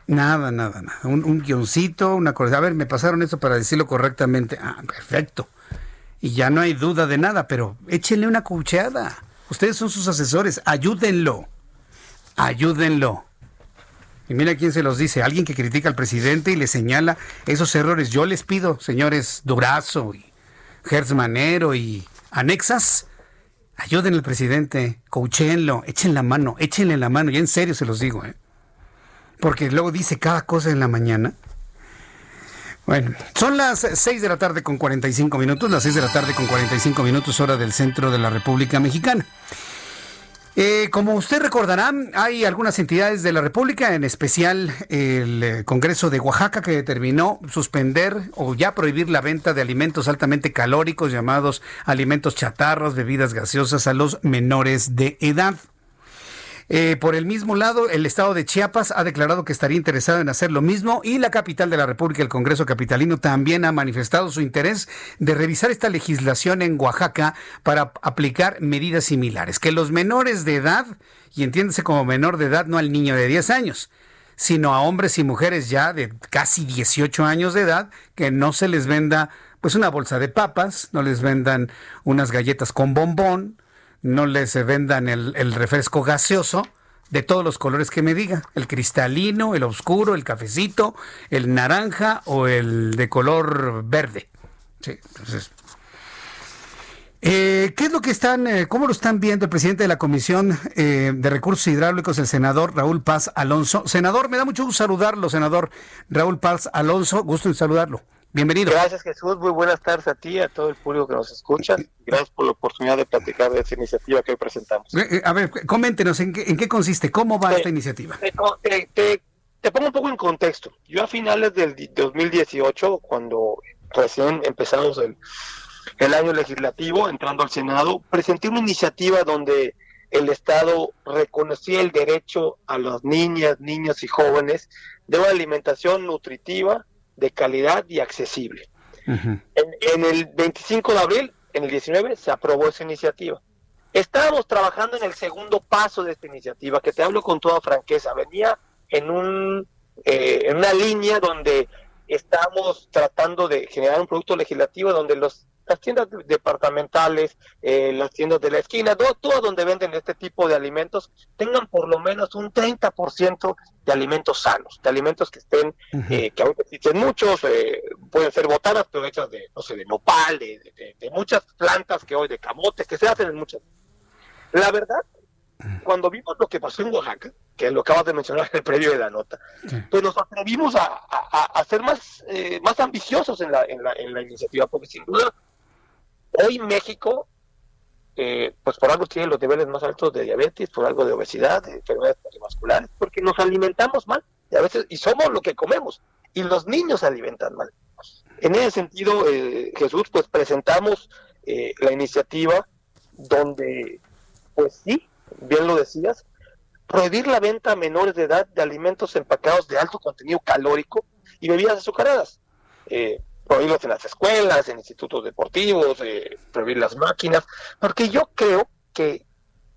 Nada, nada, nada. Un, guioncito, un acordeón. A ver, me pasaron eso para decirlo correctamente. Ah, perfecto. Y ya no hay duda de nada, pero échenle una cucheada. Ustedes son sus asesores, ayúdenlo. Ayúdenlo. Y mira quién se los dice, alguien que critica al presidente y le señala esos errores. Yo les pido, señores Durazo y Gertz Manero y anexas, ayuden al presidente, coachéenlo, echen la mano, échenle la mano, y en serio se los digo, ¿eh? porque luego dice cada cosa en la mañana. Bueno, son las 6 de la tarde con 45 minutos, las 6 de la tarde con 45 minutos hora del centro de la República Mexicana. Eh, como usted recordará, hay algunas entidades de la República, en especial el eh, Congreso de Oaxaca, que determinó suspender o ya prohibir la venta de alimentos altamente calóricos llamados alimentos chatarros, bebidas gaseosas a los menores de edad. Eh, por el mismo lado, el estado de Chiapas ha declarado que estaría interesado en hacer lo mismo y la capital de la República, el Congreso Capitalino, también ha manifestado su interés de revisar esta legislación en Oaxaca para aplicar medidas similares. Que los menores de edad, y entiéndese como menor de edad no al niño de 10 años, sino a hombres y mujeres ya de casi 18 años de edad, que no se les venda pues una bolsa de papas, no les vendan unas galletas con bombón, no les vendan el, refresco gaseoso de todos los colores que me diga, el cristalino, el oscuro, el cafecito, el naranja o el de color verde. Sí, entonces, eh, ¿Qué es lo que están, eh, cómo lo están viendo el presidente de la Comisión eh, de Recursos Hidráulicos, el senador Raúl Paz Alonso? Senador, me da mucho gusto saludarlo, senador Raúl Paz Alonso, gusto en saludarlo. Bienvenido. Gracias Jesús, muy buenas tardes a ti, a todo el público que nos escucha. Gracias por la oportunidad de platicar de esta iniciativa que hoy presentamos. Eh, eh, a ver, coméntenos, ¿en qué, consiste? ¿Cómo va esta iniciativa? Te, pongo un poco en contexto. Yo a finales del 2018, cuando recién empezamos el, el año legislativo, entrando al Senado, presenté una iniciativa donde el Estado reconocía el derecho a las niñas, niños y jóvenes de una alimentación nutritiva, de calidad y accesible. en, el 25 de abril, en el 19, se aprobó esa iniciativa. Estábamos trabajando en el segundo paso de esta iniciativa, que te hablo con toda franqueza. Venía en, un, eh, en una línea donde estamos tratando de generar un producto legislativo donde los las tiendas departamentales, eh, las tiendas de la esquina, todo, donde venden este tipo de alimentos, tengan por lo menos un 30% de alimentos sanos, de alimentos que estén, eh, que aún existen muchos, eh, pueden ser botanas, pero hechas de, no sé, de nopal, de, muchas plantas que hoy, de camotes, que se hacen en muchas. La verdad, cuando vimos lo que pasó en Oaxaca, que lo acabas de mencionar en el previo de la nota, pues nos atrevimos a, a, ser más, más ambiciosos en la, en, la, en la iniciativa, porque sin duda Hoy México, eh, pues por algo tiene los niveles más altos de diabetes, por algo de obesidad, de enfermedades cardiovasculares, porque nos alimentamos mal, y a veces, y somos lo que comemos, y los niños se alimentan mal. En ese sentido, eh, Jesús, pues presentamos eh, la iniciativa donde, pues sí, bien lo decías, prohibir la venta a menores de edad de alimentos empacados de alto contenido calórico y bebidas azucaradas. Eh, prohibirlos en las escuelas, en institutos deportivos, eh, prohibir las máquinas, porque yo creo que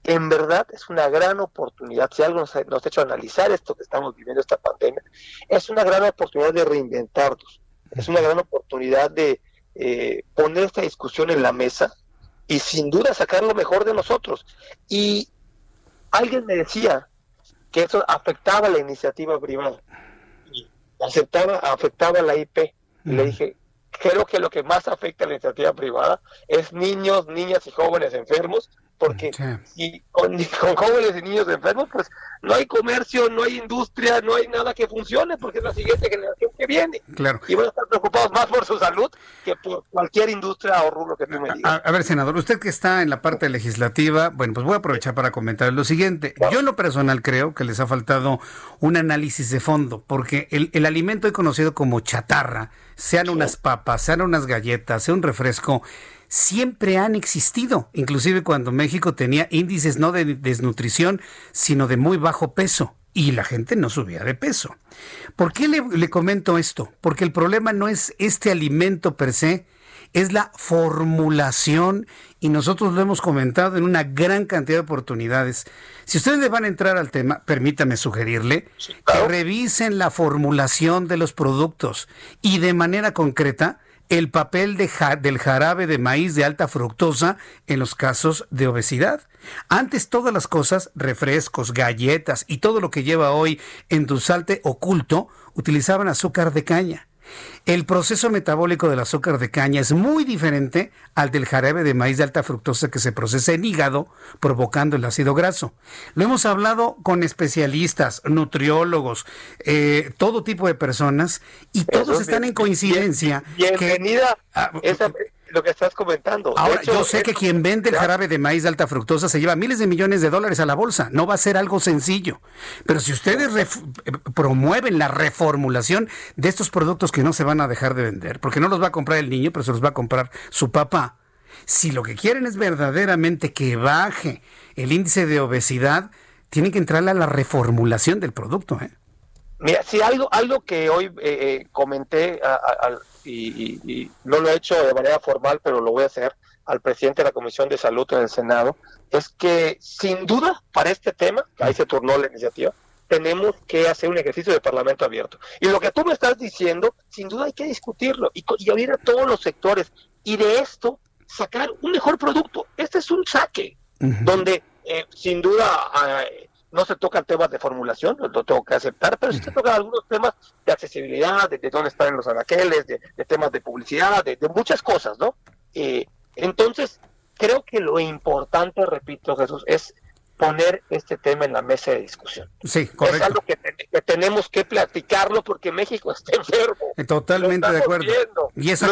en verdad es una gran oportunidad, si algo nos ha, hecho analizar esto que estamos viviendo, esta pandemia, es una gran oportunidad de reinventarnos, es una gran oportunidad de, eh, poner esta discusión en la mesa y sin duda sacar lo mejor de nosotros. Y alguien me decía que eso afectaba la iniciativa privada, aceptaba, afectaba a la IP. Y le dije, creo que lo que más afecta a la iniciativa privada es niños, niñas y jóvenes enfermos porque y con, con, jóvenes y niños enfermos, pues no hay comercio, no hay industria, no hay nada que funcione, porque es la siguiente generación que viene. Claro. Y van a estar preocupados más por su salud que por cualquier industria o rubro que tú me digas. A, ver, senador, usted que está en la parte legislativa, bueno, pues voy a aprovechar para comentar lo siguiente. Yo en lo personal creo que les ha faltado un análisis de fondo, porque el, el alimento hoy conocido como chatarra, sean unas papas, sean unas galletas, sea un refresco, siempre han existido, inclusive cuando México tenía índices no de desnutrición, sino de muy bajo peso. Y la gente no subía de peso. ¿Por qué le, le comento esto? Porque el problema no es este alimento per se, es la formulación y nosotros lo hemos comentado en una gran cantidad de oportunidades. Si ustedes le van a entrar al tema, permítame sugerirle que revisen la formulación de los productos y de manera concreta el papel de del jarabe de maíz de alta fructosa en los casos de obesidad. Antes todas las cosas, refrescos, galletas y todo lo que lleva hoy en salte oculto, utilizaban azúcar de caña. El proceso metabólico del azúcar de caña es muy diferente al del jarabe de maíz de alta fructosa que se procesa en hígado, provocando el ácido graso. Lo hemos hablado con especialistas, nutriólogos, eh, todo tipo de personas, y todos están en coincidencia. bienvenida. Que, lo que estás comentando. Ahora, yo sé que quien vende el jarabe de maíz de alta fructosa se lleva miles de millones de dólares a la bolsa. No va a ser algo sencillo. Pero si ustedes eh, promueven la reformulación de estos productos que no se van a dejar de vender, porque no los va a comprar el niño, pero se los va a comprar su papá. Si lo que quieren es verdaderamente que baje el índice de obesidad, tienen que entrarle a la reformulación del producto. ¿eh? Mira, si algo, algo que hoy eh, eh, comenté al y, no lo he hecho de manera formal, pero lo voy a hacer al presidente de la Comisión de Salud en el Senado, es que sin duda para este tema, que ahí se turnó la iniciativa, tenemos que hacer un ejercicio de parlamento abierto. Y lo que tú me estás diciendo, sin duda hay que discutirlo y, y oír a todos los sectores y de esto sacar un mejor producto. Este es un saque donde eh, sin duda no se tocan temas de formulación, lo tengo que aceptar, pero sí se tocan algunos temas de accesibilidad, de, dónde están los anaqueles, de, temas de publicidad, de, muchas cosas, ¿no? Eh, entonces, creo que lo importante, repito, Jesús, es poner este tema en la mesa de discusión. Sí, correcto. Es algo que, tenemos que platicarlo porque México está enfermo. Totalmente de acuerdo. Y esa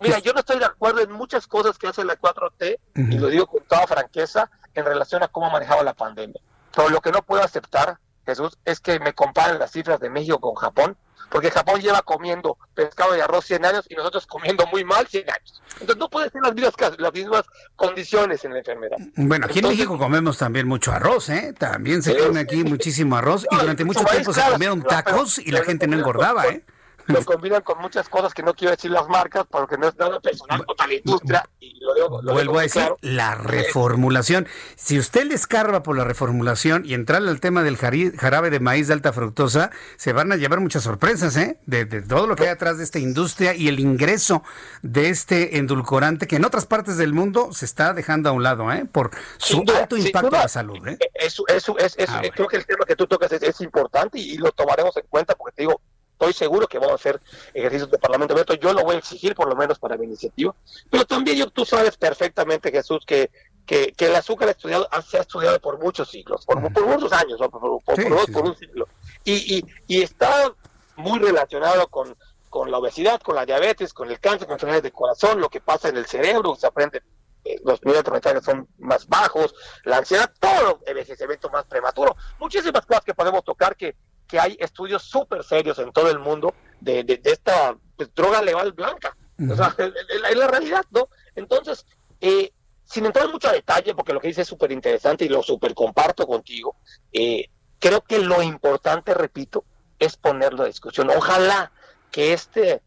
Mira, yo no estoy de acuerdo en muchas cosas que hace la 4T, y lo digo con toda franqueza, en relación a cómo ha manejado la pandemia. Pero lo que no puedo aceptar, Jesús, es que me comparen las cifras de México con Japón, porque Japón lleva comiendo pescado y arroz 100 años y nosotros comiendo muy mal 100 años. Entonces no pueden ser las mismas, las mismas condiciones en la enfermedad. Bueno, aquí en México comemos también mucho arroz, ¿eh? También se come aquí muchísimo arroz y durante mucho tiempo se comieron tacos y la gente no engordaba, ¿eh? Lo combinan con muchas cosas que no quiero decir las marcas porque no es nada personal contra la industria y lo digo, vuelvo a decir la reformulación si usted le escarba por la reformulación y entrarle al tema del jarabe de maíz de alta fructosa se van a llevar muchas sorpresas ¿eh? de, todo lo que hay atrás de esta industria y el ingreso de este endulcorante que en otras partes del mundo se está dejando a un lado ¿eh? por su alto impacto a la salud ¿eh? eso, eso, es, ah, creo que el tema que tú tocas es, es importante y lo tomaremos en cuenta porque te digo estoy seguro que vamos a hacer ejercicios de parlamento abierto. Yo lo voy a exigir por lo menos para mi iniciativa. Pero también yo, tú sabes perfectamente, Jesús, que, que, el azúcar estudiado, se ha estudiado por muchos siglos, por, muchos años, por, por, un siglo. Y, y, y está muy relacionado con, con la obesidad, con la diabetes, con el cáncer, con enfermedades de corazón, lo que pasa en el cerebro, se aprende eh, los niveles de son más bajos, la ansiedad, todo el envejecimiento más prematuro, muchísimas cosas que podemos tocar que, que hay estudios súper serios en todo el mundo de, de, esta pues, droga legal blanca. O sea, es, la realidad, ¿no? Entonces, eh, sin entrar en mucho detalle, porque lo que dice es súper interesante y lo súper comparto contigo, eh, creo que lo importante, repito, es ponerlo a discusión. Ojalá que este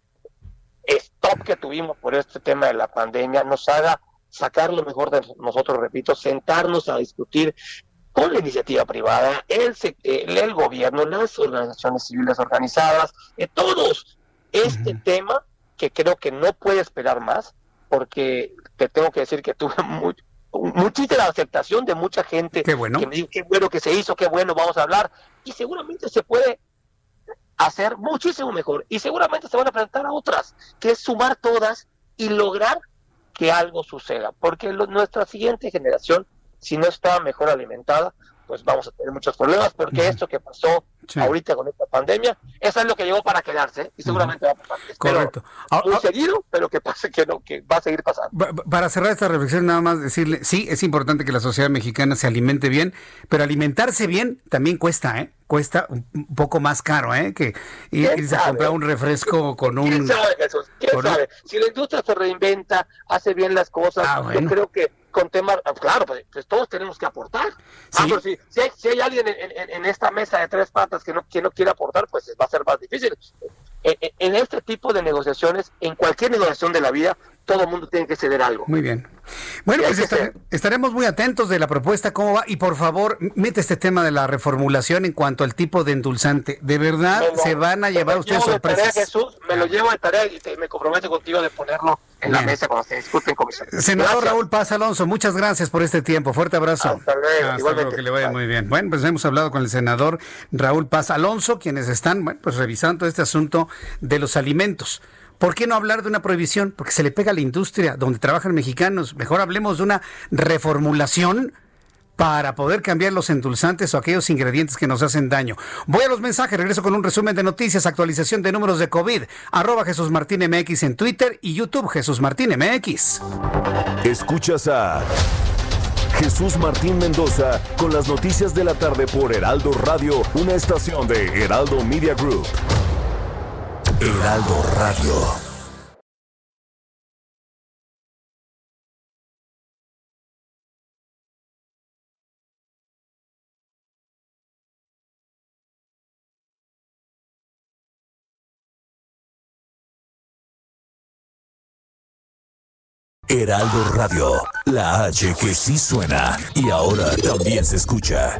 stop que tuvimos por este tema de la pandemia nos haga sacar lo mejor de nosotros, repito, sentarnos a discutir con la iniciativa privada, el, el, gobierno, las organizaciones civiles organizadas, eh, todos, este tema que creo que no puede esperar más, porque te tengo que decir que tuve muchísima aceptación de mucha gente qué bueno. que me dijo, qué bueno que se hizo, qué bueno, vamos a hablar, y seguramente se puede hacer muchísimo mejor, y seguramente se van a presentar a otras, que es sumar todas y lograr que algo suceda, porque nuestra siguiente generación, si no está mejor alimentada, pues vamos a tener muchos problemas, porque esto que pasó ahorita con esta pandemia, eso es lo que llegó para quedarse y seguramente va a pasar. Correcto. Ahora, seguido, pero que pase que no, que va a seguir pasando. Para cerrar esta reflexión, nada más decirle, sí, es importante que la sociedad mexicana se alimente bien, pero alimentarse bien también cuesta, ¿eh? Cuesta un poco más caro, ¿eh? Que irse a comprar un refresco con un... ¿Quién sabe, Jesús? ¿Quién sabe? Si la industria se reinventa, hace bien las cosas, ah, yo creo que con temas, ah, claro, pues, pues, todos tenemos que aportar. Ah, si, si, hay, alguien en, esta mesa de tres patas que no, que no quiere aportar, pues va a ser más difícil. En, este tipo de negociaciones, en cualquier negociación de la vida, todo el mundo tiene que ceder algo. Muy bien. Bueno, pues estaremos muy atentos de la propuesta, cómo va. Y por favor, mete este tema de la reformulación en cuanto al tipo de endulzante. De verdad, se van a llevar ustedes sorpresas. Jesús, me lo llevo de tarea y me comprometo contigo de ponerlo en la mesa cuando se discute en comisión. Senador Raúl Paz Alonso, muchas gracias por este tiempo. Fuerte abrazo. Hasta luego. Hasta luego que le vaya muy bien. Bueno, pues hemos hablado con el senador Raúl Paz Alonso, quienes están bueno, pues revisando este asunto de los alimentos. ¿Por qué no hablar de una prohibición? Porque se le pega a la industria donde trabajan mexicanos. Mejor hablemos de una reformulación para poder cambiar los endulzantes o aquellos ingredientes que nos hacen daño. Voy a los mensajes, regreso con un resumen de noticias, actualización de números de COVID, arroba Jesús Martín MX en Twitter y YouTube Jesús Martín MX. Escuchas a Jesús Martín Mendoza con las noticias de la tarde por Heraldo Radio, una estación de Heraldo Media Group. Heraldo Radio. Heraldo Radio, la H que sí suena y ahora también se escucha.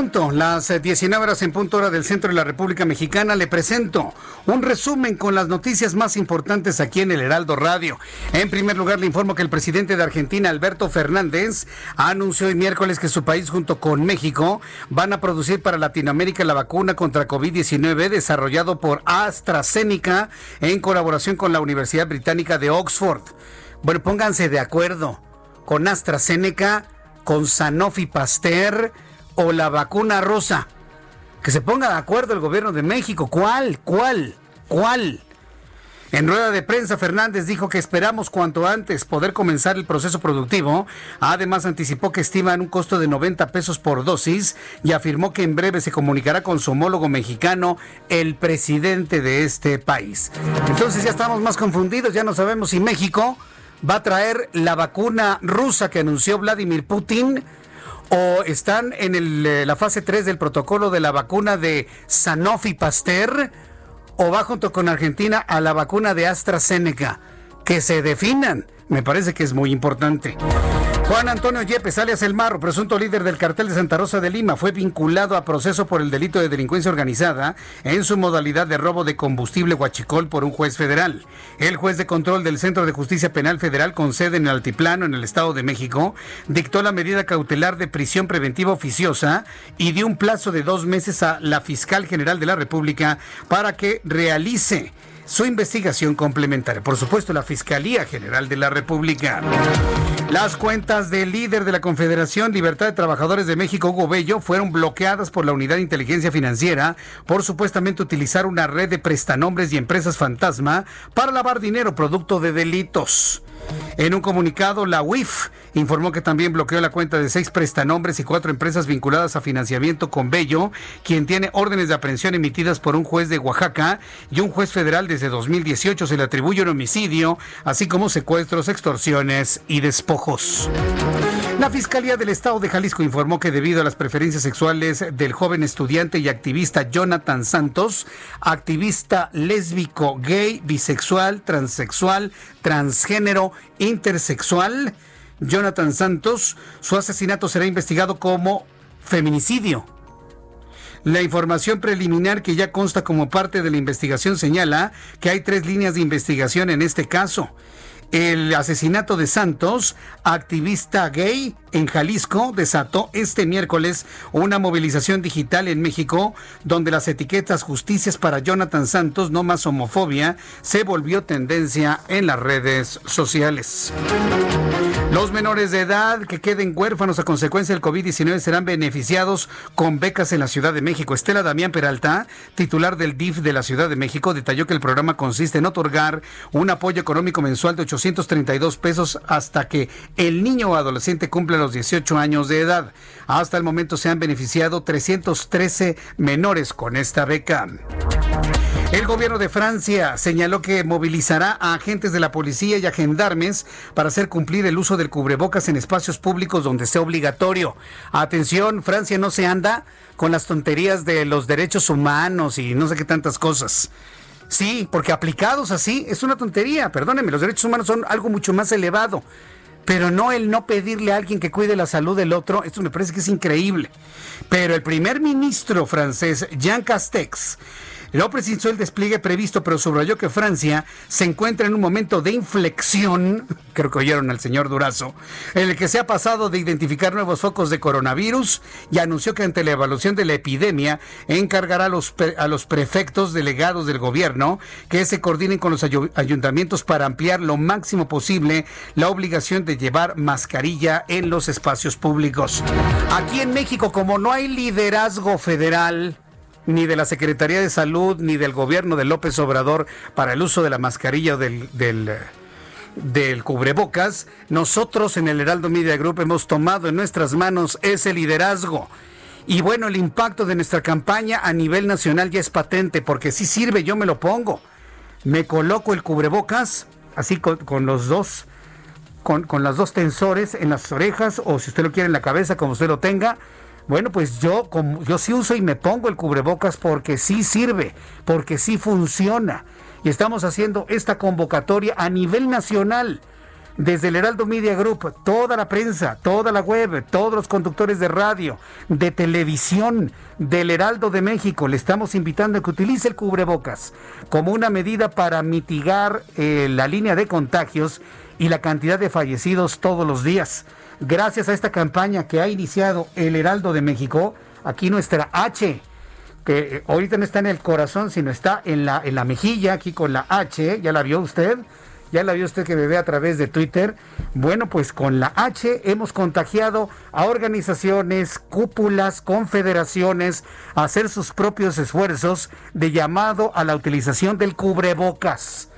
Las 7 en punto, las 19 eh, horas en punto hora del centro de la República Mexicana. Le presento un resumen con las noticias más importantes aquí en el Heraldo Radio. En primer lugar, le informo que el presidente de Argentina, Alberto Fernández, anunció hoy miércoles que su país junto con México van a producir para Latinoamérica la vacuna contra COVID-19 desarrollado por AstraZeneca en colaboración con la Universidad Británica de Oxford. Bueno, pónganse de acuerdo con AstraZeneca, con Sanofi Pasteur o la vacuna rosa. Que se ponga de acuerdo el gobierno de México. ¿Cuál? ¿Cuál? ¿Cuál? En rueda de prensa, Fernández dijo que esperamos cuanto antes poder comenzar el proceso productivo. Además, anticipó que estiman un costo de 90 pesos por dosis y afirmó que en breve se comunicará con su homólogo mexicano, el presidente de este país. Entonces ya estamos más confundidos, ya no sabemos si México va a traer la vacuna rusa que anunció Vladimir Putin o están en eh, la fase 3 del protocolo de la vacuna de Sanofi Pasteur o va junto con Argentina a la vacuna de AstraZeneca. Que se definan, me parece que es muy importante. Juan Antonio Yepes, alias El Marro, presunto líder del cartel de Santa Rosa de Lima, fue vinculado a proceso por el delito de delincuencia organizada en su modalidad de robo de combustible huachicol por un juez federal. El juez de control del Centro de Justicia Penal Federal con sede en el Altiplano, en el Estado de México, dictó la medida cautelar de prisión preventiva oficiosa y dio un plazo de dos meses a la fiscal general de la República para que realice su investigación complementaria. Por supuesto, la Fiscalía General de la República. Las cuentas del líder de la Confederación Libertad de Trabajadores de México, Hugo Bello, fueron bloqueadas por la Unidad de Inteligencia Financiera por supuestamente utilizar una red de prestanombres y empresas fantasma para lavar dinero producto de delitos. En un comunicado, la UIF informó que también bloqueó la cuenta de seis prestanombres y cuatro empresas vinculadas a financiamiento con Bello, quien tiene órdenes de aprehensión emitidas por un juez de Oaxaca y un juez federal desde 2018. Se le atribuye un homicidio, así como secuestros, extorsiones y despojos. La Fiscalía del Estado de Jalisco informó que debido a las preferencias sexuales del joven estudiante y activista Jonathan Santos, activista lésbico, gay, bisexual, transexual, transgénero, intersexual, Jonathan Santos, su asesinato será investigado como feminicidio. La información preliminar que ya consta como parte de la investigación señala que hay tres líneas de investigación en este caso el asesinato de Santos, activista gay en Jalisco, desató este miércoles una movilización digital en México donde las etiquetas justicias para Jonathan Santos, no más homofobia, se volvió tendencia en las redes sociales. Los menores de edad que queden huérfanos a consecuencia del COVID-19 serán beneficiados con becas en la Ciudad de México. Estela Damián Peralta, titular del DIF de la Ciudad de México, detalló que el programa consiste en otorgar un apoyo económico mensual de 832 pesos hasta que el niño o adolescente cumpla los 18 años de edad. Hasta el momento se han beneficiado 313 menores con esta beca. El gobierno de Francia señaló que movilizará a agentes de la policía y a gendarmes para hacer cumplir el uso del cubrebocas en espacios públicos donde sea obligatorio. Atención, Francia no se anda con las tonterías de los derechos humanos y no sé qué tantas cosas. Sí, porque aplicados así es una tontería, perdónenme, los derechos humanos son algo mucho más elevado. Pero no el no pedirle a alguien que cuide la salud del otro, esto me parece que es increíble. Pero el primer ministro francés, Jean Castex, no precisó el despliegue previsto, pero subrayó que Francia se encuentra en un momento de inflexión, creo que oyeron al señor Durazo, en el que se ha pasado de identificar nuevos focos de coronavirus y anunció que ante la evaluación de la epidemia encargará a los, a los prefectos delegados del gobierno que se coordinen con los ayuntamientos para ampliar lo máximo posible la obligación de llevar mascarilla en los espacios públicos. Aquí en México, como no hay liderazgo federal, ni de la Secretaría de Salud, ni del gobierno de López Obrador para el uso de la mascarilla del, del, cubrebocas, nosotros en el Heraldo Media Group hemos tomado en nuestras manos ese liderazgo. Y bueno, el impacto de nuestra campaña a nivel nacional ya es patente, porque si sirve, yo me lo pongo. Me coloco el cubrebocas, así con, con los dos, con, con dos tensores en las orejas, o si usted lo quiere en la cabeza, como usted lo tenga, bueno, pues yo, como, yo sí uso y me pongo el cubrebocas porque sí sirve, porque sí funciona. Y estamos haciendo esta convocatoria a nivel nacional. Desde el Heraldo Media Group, toda la prensa, toda la web, todos los conductores de radio, de televisión, del Heraldo de México, le estamos invitando a que utilice el cubrebocas como una medida para mitigar eh, la línea de contagios y la cantidad de fallecidos todos los días gracias a esta campaña que ha iniciado el Heraldo de México, aquí nuestra H, que eh, ahorita no está en el corazón, sino está en la, en la mejilla, aquí con la H, ¿ya la vio usted? ya la vio usted que me ve a través de Twitter. Bueno, pues con la H hemos contagiado a organizaciones, cúpulas, confederaciones a hacer sus propios esfuerzos de llamado a la utilización del cubrebocas.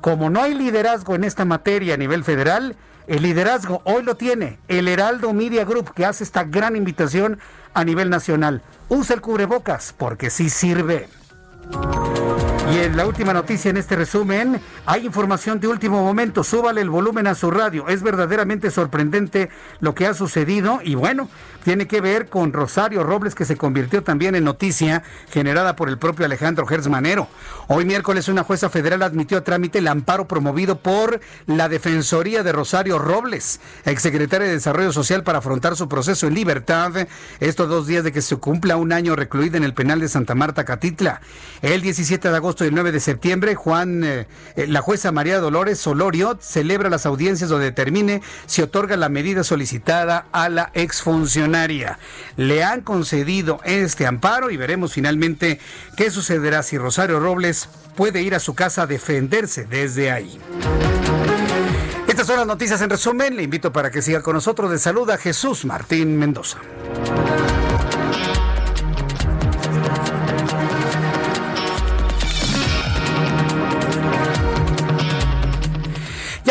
Como no hay liderazgo en esta materia a nivel federal, el liderazgo hoy lo tiene el Heraldo Media Group que hace esta gran invitación a nivel nacional. Usa el cubrebocas porque sí sirve. Y en la última noticia en este resumen, hay información de último momento. Súbale el volumen a su radio. Es verdaderamente sorprendente lo que ha sucedido y bueno, tiene que ver con Rosario Robles que se convirtió también en noticia generada por el propio Alejandro Gersmanero. Hoy miércoles una jueza federal admitió a trámite el amparo promovido por la Defensoría de Rosario Robles, exsecretaria de Desarrollo Social para afrontar su proceso en libertad estos dos días de que se cumpla un año recluida en el penal de Santa Marta Catitla. El 17 de agosto el 9 de septiembre, Juan, eh, eh, la jueza María Dolores Solorio celebra las audiencias donde determine si otorga la medida solicitada a la exfuncionaria. Le han concedido este amparo y veremos finalmente qué sucederá si Rosario Robles puede ir a su casa a defenderse desde ahí. Estas son las noticias en resumen. Le invito para que siga con nosotros. De salud a Jesús Martín Mendoza.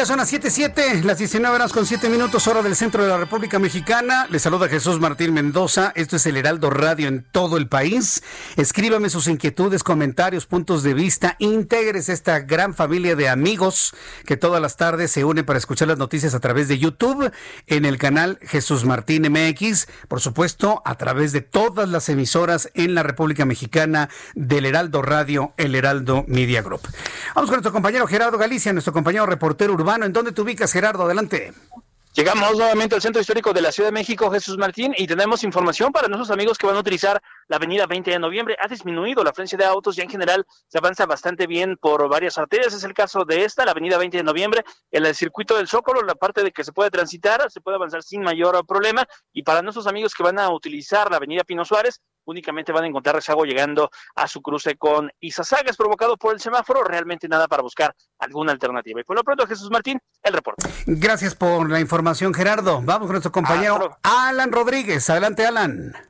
Son las 7:07, las 19 horas con 7 minutos, hora del centro de la República Mexicana. Les saluda Jesús Martín Mendoza. Esto es el Heraldo Radio en todo el país. Escríbame sus inquietudes, comentarios, puntos de vista. Integres esta gran familia de amigos que todas las tardes se une para escuchar las noticias a través de YouTube, en el canal Jesús Martín MX, por supuesto, a través de todas las emisoras en la República Mexicana del Heraldo Radio, el Heraldo Media Group. Vamos con nuestro compañero Gerardo Galicia, nuestro compañero reportero urbano. ¿En dónde te ubicas, Gerardo? Adelante. Llegamos nuevamente al Centro Histórico de la Ciudad de México, Jesús Martín, y tenemos información para nuestros amigos que van a utilizar la avenida 20 de noviembre. Ha disminuido la afluencia de autos y en general se avanza bastante bien por varias arterias. Es el caso de esta, la avenida 20 de noviembre, en el circuito del Zócalo, la parte de que se puede transitar, se puede avanzar sin mayor problema. Y para nuestros amigos que van a utilizar la avenida Pino Suárez, únicamente van a encontrar rezago llegando a su cruce con Izazaga. Es provocado por el semáforo, realmente nada para buscar alguna alternativa. Y por lo pronto, Jesús Martín, el reporte. Gracias por la información, Gerardo. Vamos con nuestro compañero Alan Rodríguez. Adelante, Alan.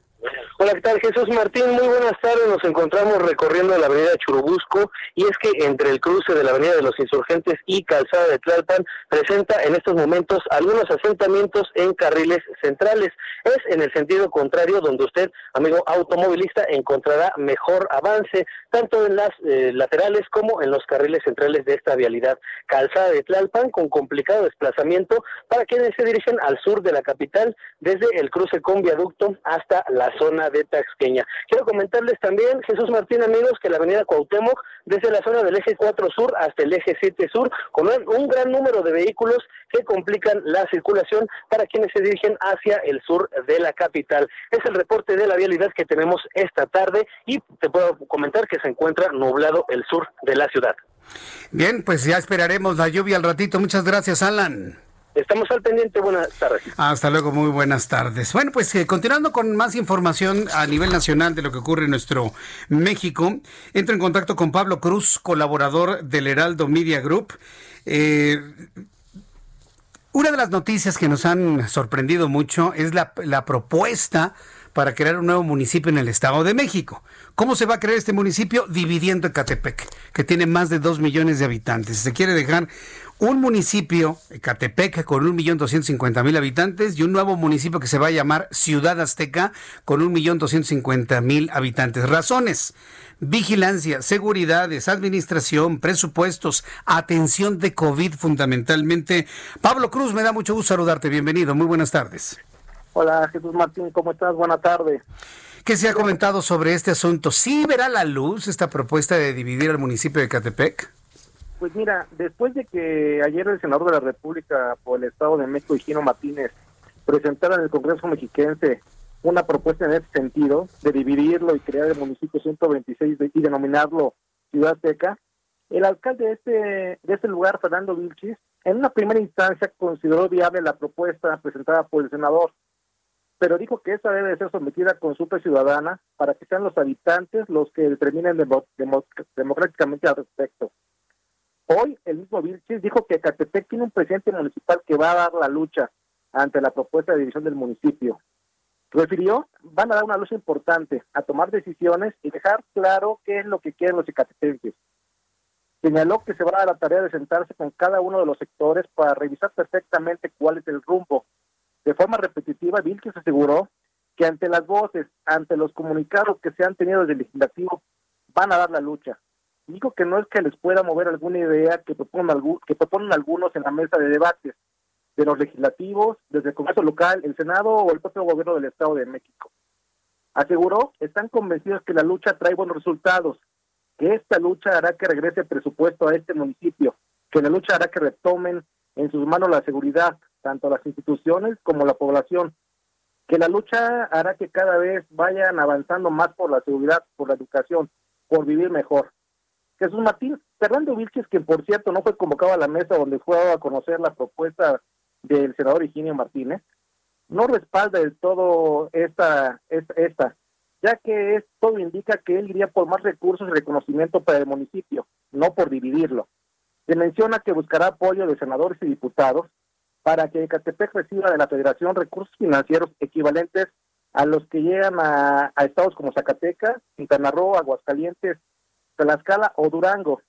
Hola, ¿qué tal? Jesús Martín, muy buenas tardes. Nos encontramos recorriendo la avenida Churubusco y es que entre el cruce de la avenida de los Insurgentes y Calzada de Tlalpan presenta en estos momentos algunos asentamientos en carriles centrales. Es en el sentido contrario donde usted, amigo automovilista, encontrará mejor avance, tanto en las eh, laterales como en los carriles centrales de esta vialidad. Calzada de Tlalpan con complicado desplazamiento para quienes se dirigen al sur de la capital desde el cruce con viaducto hasta la zona de Taxqueña. Quiero comentarles también, Jesús Martín, amigos, que la avenida Cuauhtémoc, desde la zona del eje 4 sur hasta el eje 7 sur, con un gran número de vehículos que complican la circulación para quienes se dirigen hacia el sur de la capital. Es el reporte de la vialidad que tenemos esta tarde y te puedo comentar que se encuentra nublado el sur de la ciudad. Bien, pues ya esperaremos la lluvia al ratito. Muchas gracias, Alan. Estamos al pendiente. Buenas tardes. Hasta luego. Muy buenas tardes. Bueno, pues eh, continuando con más información a nivel nacional de lo que ocurre en nuestro México, entro en contacto con Pablo Cruz, colaborador del Heraldo Media Group. Eh, una de las noticias que nos han sorprendido mucho es la, propuesta para crear un nuevo municipio en el Estado de México. ¿Cómo se va a crear este municipio? Dividiendo Ecatepec, que tiene más de dos millones de habitantes. Se quiere dejar un municipio, Ecatepec, con un millón doscientos cincuenta mil habitantes y un nuevo municipio que se va a llamar Ciudad Azteca con un millón doscientos cincuenta mil habitantes. Razones, vigilancia, seguridades, administración, presupuestos, atención de COVID fundamentalmente. Pablo Cruz, me da mucho gusto saludarte. Bienvenido, muy buenas tardes. Hola Jesús Martín, ¿cómo estás? Buenas tardes. ¿Qué se ha comentado sobre este asunto? ¿Sí verá la luz esta propuesta de dividir al municipio de Ecatepec? Pues mira, después de que ayer el senador de la República por el Estado de México, Gino Martínez, presentara en el Congreso mexiquense una propuesta en ese sentido, de dividirlo y crear el municipio 126 y denominarlo Ciudad Seca, el alcalde de este, de este lugar, Fernando Vilchis, en una primera instancia consideró viable la propuesta presentada por el senador, pero dijo que esa debe ser sometida a consulta ciudadana para que sean los habitantes los que determinen democráticamente al respecto. Hoy el mismo Vilchis dijo que Catepec tiene un presidente municipal que va a dar la lucha ante la propuesta de división del municipio. Refirió, van a dar una lucha importante a tomar decisiones y dejar claro qué es lo que quieren los ecatepenses. Señaló que se va a dar la tarea de sentarse con cada uno de los sectores para revisar perfectamente cuál es el rumbo. De forma repetitiva, Vilchis aseguró que ante las voces, ante los comunicados que se han tenido desde el legislativo, van a dar la lucha Digo que no es que les pueda mover alguna idea que proponen, que proponen algunos en la mesa de debates de los legislativos, desde el Congreso local, el Senado o el propio gobierno del Estado de México. Aseguró, están convencidos que la lucha trae buenos resultados, que esta lucha hará que regrese el presupuesto a este municipio, que la lucha hará que retomen en sus manos la seguridad, tanto las instituciones como la población, que la lucha hará que cada vez vayan avanzando más por la seguridad, por la educación, por vivir mejor. Jesús Martín, Fernando Vilches, que por cierto no fue convocado a la mesa donde fue a conocer la propuesta del senador Higinio Martínez, no respalda del todo esta, esta, ya que es, todo indica que él iría por más recursos y reconocimiento para el municipio, no por dividirlo. Se menciona que buscará apoyo de senadores y diputados para que Ecatepec reciba de la Federación recursos financieros equivalentes a los que llegan a, estados como Zacatecas, Quintana Roo, Aguascalientes, Tlaxcala o Durango.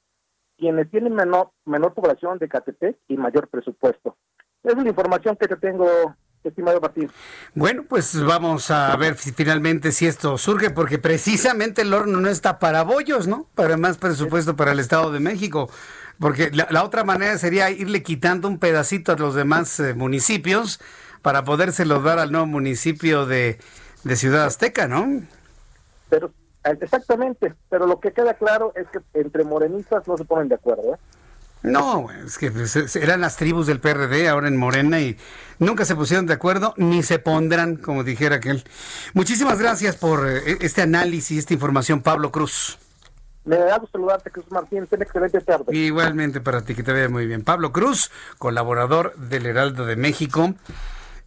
quienes tienen menor, menor población de Catepec y mayor presupuesto. Es la información que te tengo, estimado Martín. Bueno, pues vamos a ver si finalmente si esto surge, porque precisamente el horno no está para bollos, ¿no? Para más presupuesto para el Estado de México. Porque la, otra manera sería irle quitando un pedacito a los demás eh, municipios para podérselo dar al nuevo municipio de, de Ciudad Azteca, ¿no? Pero exactamente, pero lo que queda claro es que entre morenistas no se ponen de acuerdo, ¿eh? No, es que pues, eran las tribus del PRD ahora en Morena y nunca se pusieron de acuerdo ni se pondrán, como dijera aquel. Muchísimas gracias por eh, este análisis, esta información, Pablo Cruz. Me da gusto saludarte, Cruz Martín. Ten excelente tarde. Igualmente para ti, que te vea muy bien. Pablo Cruz, colaborador del Heraldo de México.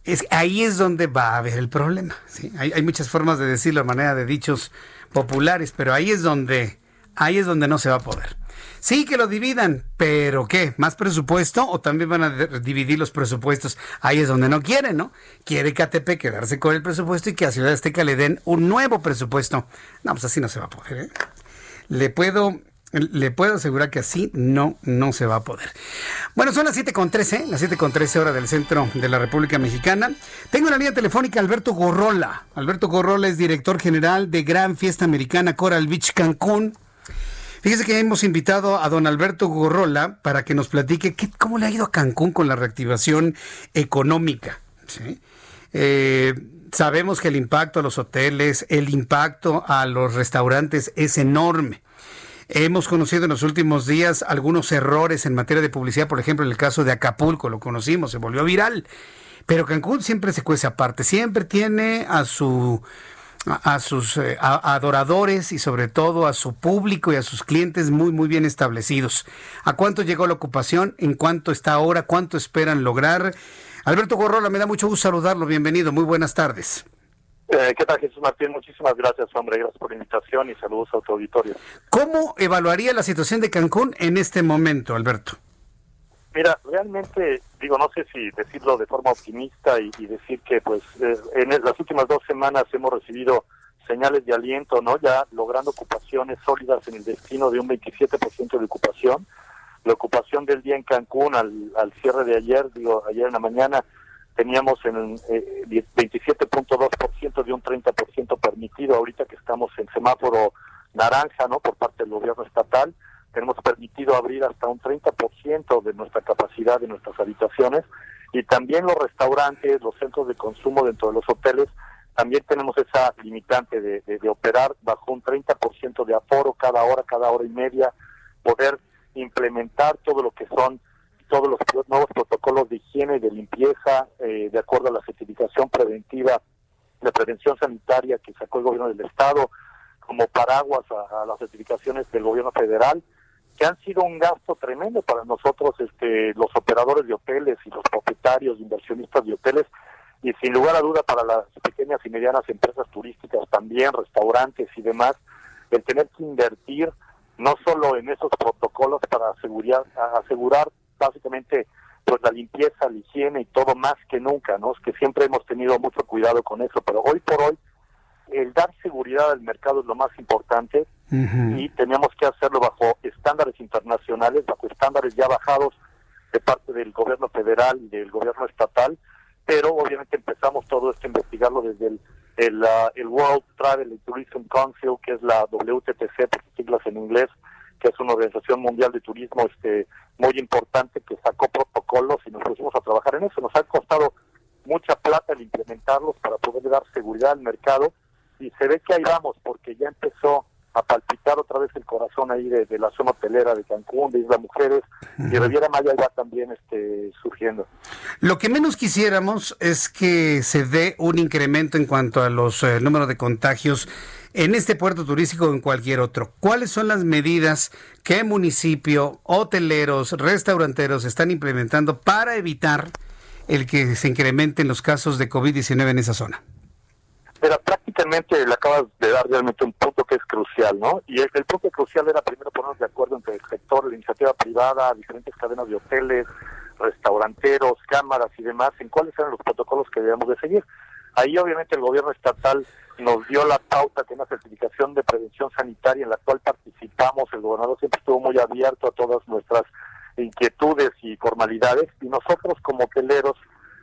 Es, ahí es donde va a haber el problema. ¿sí? Hay, hay muchas formas de decirlo manera de dichos populares, pero ahí es donde, ahí es donde no se va a poder. Sí, que lo dividan, pero ¿qué? ¿Más presupuesto o también van a dividir los presupuestos? Ahí es donde no quieren, ¿no? Quiere KTP quedarse con el presupuesto y que a Ciudad Azteca le den un nuevo presupuesto. No, pues así no se va a poder, ¿eh? Le puedo le puedo asegurar que así no, no se va a poder. Bueno, son las 7.13, las 7.13 hora del centro de la República Mexicana. Tengo una línea telefónica Alberto Gorrola. Alberto Gorrola es director general de Gran Fiesta Americana Coral Beach Cancún. Fíjese que hemos invitado a don Alberto Gorrola para que nos platique qué, cómo le ha ido a Cancún con la reactivación económica. Eh, sabemos que el impacto a los hoteles, el impacto a los restaurantes es enorme. Hemos conocido en los últimos días algunos errores en materia de publicidad, por ejemplo, en el caso de Acapulco, lo conocimos, se volvió viral. Pero Cancún siempre se cuece aparte, siempre tiene a su a, sus eh, adoradores y sobre todo a su público y a sus clientes muy muy bien establecidos. ¿A cuánto llegó la ocupación? ¿En cuánto está ahora? ¿Cuánto esperan lograr? Alberto Gorrola, me da mucho gusto saludarlo. Bienvenido. Muy buenas tardes. Eh, ¿Qué tal, Jesús Martín? Muchísimas gracias, hombre. Gracias por la invitación y saludos a tu auditorio. ¿Cómo evaluaría la situación de Cancún en este momento, Alberto? Mira, realmente, digo, no sé si decirlo de forma optimista y, decir que, pues, eh, en las últimas dos semanas hemos recibido señales de aliento, ¿no? Ya logrando ocupaciones sólidas en el destino de un 27% de ocupación. La ocupación del día en Cancún al, al cierre de ayer, digo, ayer en la mañana, teníamos en eh, 27.2% de un 30% permitido, ahorita que estamos en semáforo naranja, ¿no? Por parte del gobierno estatal, tenemos permitido abrir hasta un 30% de nuestra capacidad de nuestras habitaciones y también los restaurantes, los centros de consumo dentro de los hoteles, también tenemos esa limitante de, de operar bajo un 30% de aforo cada hora, cada hora y media, poder implementar todo lo que son todos los nuevos protocolos de higiene y de limpieza eh, de acuerdo a la certificación preventiva de prevención sanitaria que sacó el gobierno del estado como paraguas a, las certificaciones del gobierno federal que han sido un gasto tremendo para nosotros este los operadores de hoteles y los propietarios inversionistas de hoteles y sin lugar a duda para las pequeñas y medianas empresas turísticas también restaurantes y demás el tener que invertir no solo en esos protocolos para asegurar, asegurar básicamente pues la limpieza, la higiene y todo más que nunca, ¿no? Es que siempre hemos tenido mucho cuidado con eso, pero hoy por hoy el dar seguridad al mercado es lo más importante y tenemos que hacerlo bajo estándares internacionales, bajo estándares ya bajados de parte del gobierno federal y del gobierno estatal, pero obviamente empezamos todo esto a investigarlo desde el, el, ah, el World Travel and Tourism Council, que es la WTTC, por siglas en inglés, que es una organización mundial de turismo este muy importante que sacó protocolos y nos pusimos a trabajar en eso. Nos ha costado mucha plata el implementarlos para poder dar seguridad al mercado y se ve que ahí vamos porque ya empezó a palpitar otra vez el corazón ahí de, la zona hotelera de Cancún, de Isla Mujeres, y Riviera Maya va también este, surgiendo. Lo que menos quisiéramos es que se dé un incremento en cuanto a los eh, números de contagios en este puerto turístico o en cualquier otro. ¿Cuáles son las medidas que municipio, hoteleros, restauranteros están implementando para evitar el que se incrementen los casos de COVID-19 en esa zona? Pero prácticamente le acabas de dar realmente un punto que es crucial, ¿no? Y el, punto crucial era primero ponernos de acuerdo entre el sector, la iniciativa privada, diferentes cadenas de hoteles, restauranteros, cámaras y demás, en cuáles eran los protocolos que debíamos de seguir. Ahí obviamente el gobierno estatal nos dio la pauta de una certificación de prevención sanitaria en la cual participamos, el gobernador siempre estuvo muy abierto a todas nuestras inquietudes y formalidades y nosotros como hoteleros,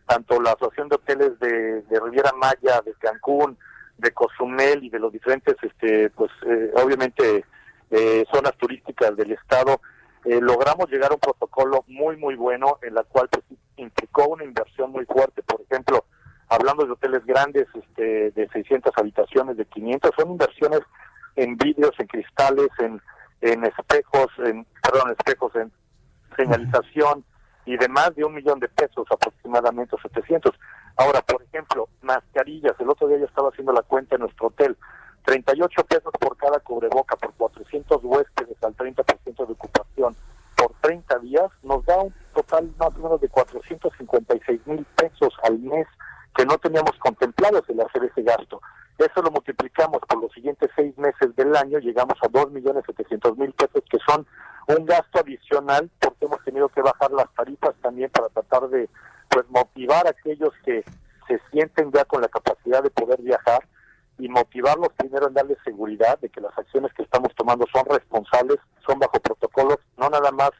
tanto la Asociación de Hoteles de, de Riviera Maya, de Cancún, de Cozumel y de los diferentes, este, pues eh, obviamente, eh, zonas turísticas del estado, eh, logramos llegar a un protocolo muy, muy bueno, en la cual pues, implicó una inversión muy fuerte. Por ejemplo, hablando de hoteles grandes, este, de 600 habitaciones, de 500, son inversiones en vidrios, en cristales, en, en espejos, en, perdón, espejos, en señalización y de más de un millón de pesos, aproximadamente 700. Ahora, por ejemplo, mascarillas. El otro día yo estaba haciendo la cuenta en nuestro hotel. 38 pesos por cada cubreboca, por 400 huéspedes al 30% de ocupación, por 30 días, nos da un total más o menos de 456 mil pesos al mes que no teníamos contemplados el hacer ese gasto. Eso lo multiplicamos por los siguientes seis meses del año, llegamos a 2.700.000 pesos, que son un gasto adicional porque hemos tenido que bajar las tarifas también para tratar de pues motivar a aquellos que se sienten ya con la capacidad de poder viajar y motivarlos primero en darles seguridad de que las acciones que estamos tomando son responsables, son bajo protocolos, no nada más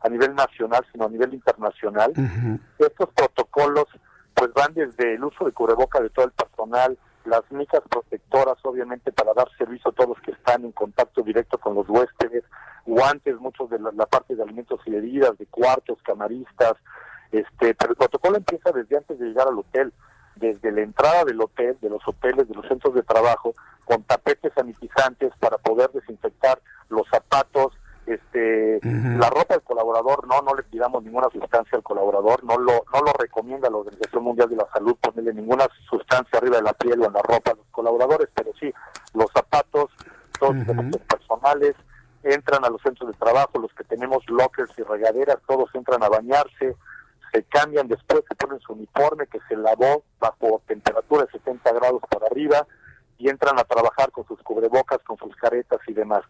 a nivel nacional, sino a nivel internacional. Estos protocolos pues van desde el uso de cubreboca de todo el personal, las micas protectoras, obviamente, para dar servicio a todos los que están en contacto directo con los huéspedes, guantes, muchos de la, la parte de alimentos y bebidas, de cuartos, camaristas, este, pero el protocolo empieza desde antes de llegar al hotel, desde la entrada del hotel, de los hoteles, de los centros de trabajo, con tapetes sanitizantes para poder desinfectar los zapatos, este, la ropa del colaborador, no, no le pidamos ninguna sustancia al colaborador, no lo, no lo recomienda la Organización Mundial de la Salud ponerle ninguna sustancia arriba de la piel o en la ropa a los colaboradores, pero sí, los zapatos, todos los personales, entran a los centros de trabajo, los que tenemos lockers y regaderas, todos entran a bañarse, se cambian después, se ponen su uniforme que se lavó bajo temperatura de 70 grados para arriba y entran a trabajar con sus cubrebocas, con sus caretas y demás.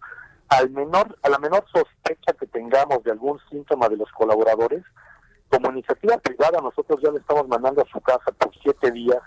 Al menor, a la menor sospecha que tengamos de algún síntoma de los colaboradores, como iniciativa privada nosotros ya le estamos mandando a su casa por siete días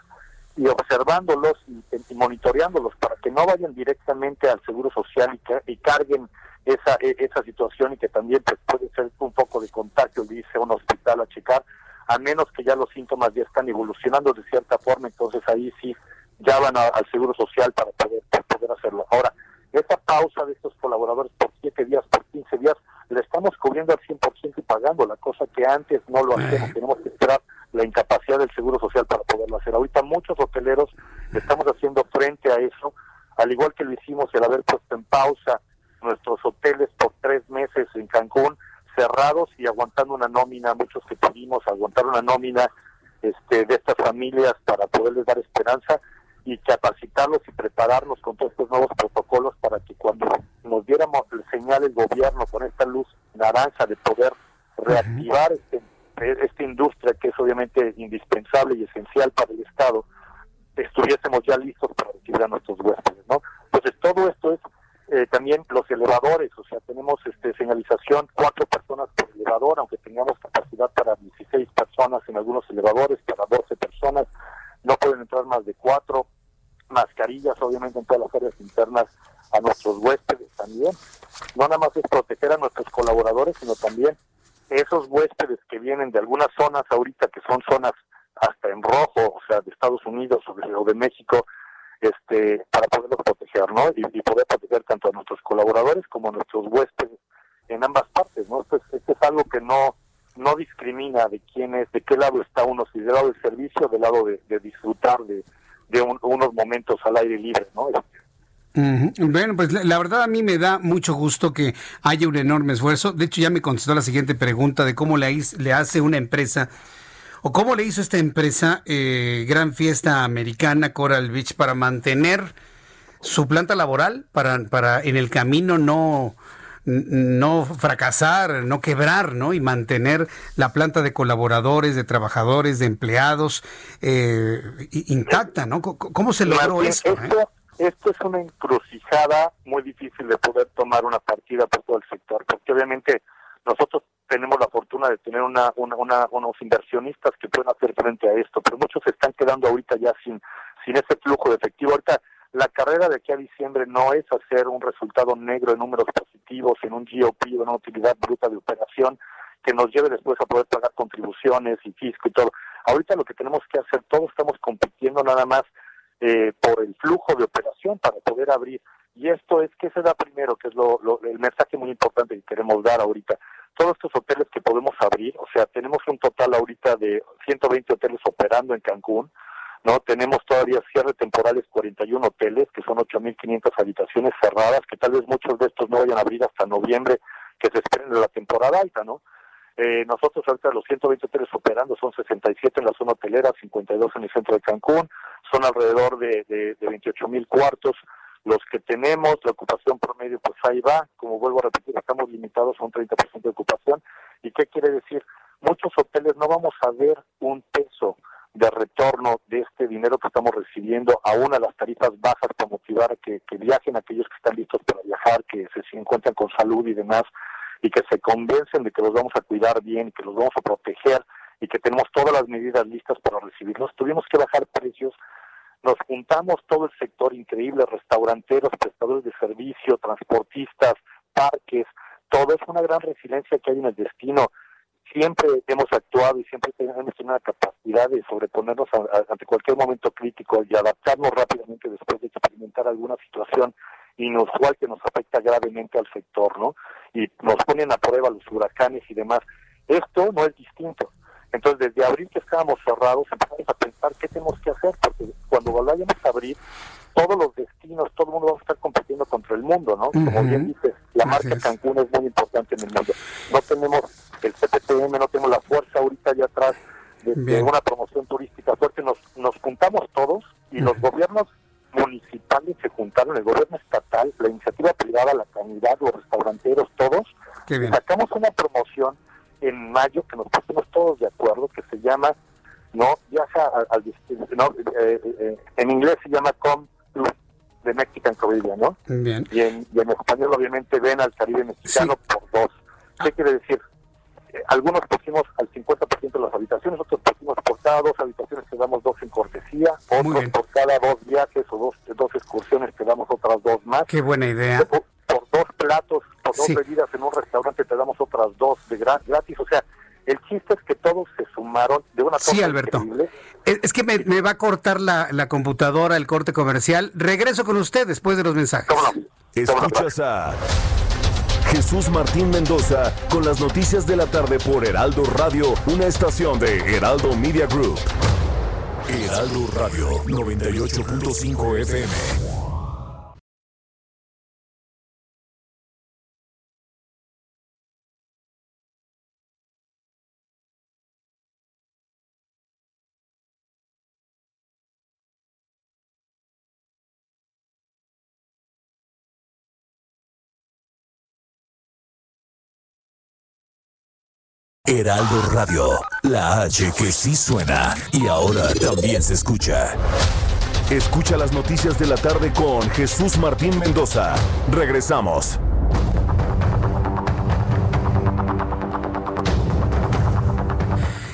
y observándolos y, monitoreándolos para que no vayan directamente al Seguro Social y, ca- y carguen esa e- esa situación y que también pues, puede ser un poco de contagio, dice un hospital a checar, a menos que ya los síntomas ya están evolucionando de cierta forma, entonces ahí sí ya van al Seguro Social para poder, para poder hacerlo. Ahora, esa pausa de estos colaboradores por 7 días, por 15 días, la estamos cubriendo al 100% y pagando, la cosa que antes no lo hacemos, tenemos que esperar la incapacidad del Seguro Social para poderlo hacer. Ahorita muchos hoteleros estamos haciendo frente a eso, al igual que lo hicimos el haber puesto en pausa nuestros hoteles por tres meses en Cancún, cerrados y aguantando una nómina, muchos que pudimos aguantar una nómina este, de estas familias para poderles dar esperanza y capacitarlos y prepararnos con todos estos nuevos protocolos para que cuando nos diéramos el señal el gobierno con esta luz naranja de poder reactivar este, esta industria que es obviamente indispensable y esencial para el Estado, estuviésemos ya listos para recibir a nuestros huéspedes, ¿no? Entonces todo esto es eh, también los elevadores, o sea, tenemos este señalización cuatro personas por elevador, aunque tengamos capacidad para 16 personas en algunos elevadores, para 12 personas, no pueden entrar más de cuatro, mascarillas obviamente en todas las áreas internas a nuestros huéspedes también. No nada más es proteger a nuestros colaboradores, sino también esos huéspedes que vienen de algunas zonas ahorita que son zonas hasta en rojo, o sea, de Estados Unidos o de, o de México, este, para poderlos proteger, ¿no? Y, poder proteger tanto a nuestros colaboradores como a nuestros huéspedes en ambas partes, ¿no? Esto es, esto es algo que no no discrimina de quién es, de qué lado está uno, si del lado del servicio, del lado de, de disfrutar de, un- unos momentos al aire libre, ¿no? Bueno, pues la, verdad a mí me da mucho gusto que haya un enorme esfuerzo. De hecho, ya me contestó la siguiente pregunta de cómo le, le hace una empresa o cómo le hizo esta empresa eh, Gran Fiesta Americana Coral Beach para mantener su planta laboral, para, para en el camino no no fracasar, no quebrar, ¿no? Y mantener la planta de colaboradores, de trabajadores, de empleados eh, intacta, ¿no? ¿Cómo- ¿Cómo se logró esto? eh? Esto, esto es una encrucijada muy difícil de poder tomar una partida por todo el sector, porque obviamente nosotros tenemos la fortuna de tener una, una, una- unos inversionistas que pueden hacer frente a esto, pero muchos se están quedando ahorita ya sin, sin ese flujo de efectivo. Ahorita la carrera de aquí a diciembre no es hacer un resultado negro en números positivos, en un GOP, en una utilidad bruta de operación que nos lleve después a poder pagar contribuciones y fisco y todo. Ahorita lo que tenemos que hacer, todos estamos compitiendo nada más eh, por el flujo de operación para poder abrir. Y esto es que se da primero, que es lo, el mensaje muy importante que queremos dar ahorita. Todos estos hoteles que podemos abrir, o sea, tenemos un total ahorita de 120 hoteles operando en Cancún, ¿no? Tenemos todavía cierre temporales 41 hoteles, que son 8.500 habitaciones cerradas, que tal vez muchos de estos no vayan a abrir hasta noviembre, que se esperen de la temporada alta, ¿no? Eh, nosotros ahorita los 120 hoteles operando son 67 en la zona hotelera, 52 en el centro de Cancún, son alrededor de, de, de 28 mil cuartos. Los que tenemos, la ocupación promedio, pues ahí va. Como vuelvo a repetir, estamos limitados a un 30% de ocupación. ¿Y qué quiere decir? Muchos hoteles no vamos a ver un peso de retorno de este dinero que estamos recibiendo, aún a las tarifas bajas para motivar que, que viajen aquellos que están listos para viajar, que se encuentran con salud y demás y que se convencen de que los vamos a cuidar bien, que los vamos a proteger y que tenemos todas las medidas listas para recibirlos. Tuvimos que bajar precios, nos juntamos todo el sector increíble, restauranteros, prestadores de servicio, transportistas, parques, todo es una gran resiliencia que hay en el destino. Siempre hemos actuado y siempre tenemos una capacidad de sobreponernos ante cualquier momento crítico y adaptarnos rápidamente después de experimentar alguna situación inusual que nos afecta gravemente al sector, ¿no? Y nos ponen a prueba los huracanes y demás. Esto no es distinto. Entonces, desde abril que estábamos cerrados, empezamos a pensar qué tenemos que hacer, porque cuando vayamos a abrir, todos los destinos, todo el mundo va a estar compitiendo contra el mundo, ¿no? Como bien dices, la marca Cancún es muy importante en el mundo. No tenemos el CPTM, no tenemos la fuerza ahorita allá atrás de, una promoción turística fuerte. Nos, nos juntamos todos y los gobiernos municipales se juntaron, el gobierno estatal, la iniciativa privada, la comunidad, los restauranteros, todos. Sacamos una promoción en mayo que nos pusimos todos de acuerdo que se llama no viaja al, no, eh, eh, en inglés se llama Com de Mexican Caribbean no Bien. Y, en, y en español obviamente ven al Caribe mexicano por dos. Qué quiere decir algunos pusimos al 50% de las habitaciones, otros pusimos por cada dos habitaciones que damos dos en cortesía, otros por cada dos viajes o dos, dos excursiones que damos otras dos más. Qué buena idea. Por, dos platos, por dos bebidas en un restaurante te damos otras dos de gratis, o sea, el chiste es que todos se sumaron de una forma Sí, Alberto. Es, que me, va a cortar la, la, computadora, el corte comercial. Regreso con usted después de los mensajes. Escuchas a Jesús Martín Mendoza con las noticias de la tarde por Heraldo Radio, una estación de Heraldo Media Group. Heraldo Radio 98.5 FM. Heraldo Radio, la H que sí suena y ahora también se escucha. Escucha las noticias de la tarde con Jesús Martín Mendoza. Regresamos.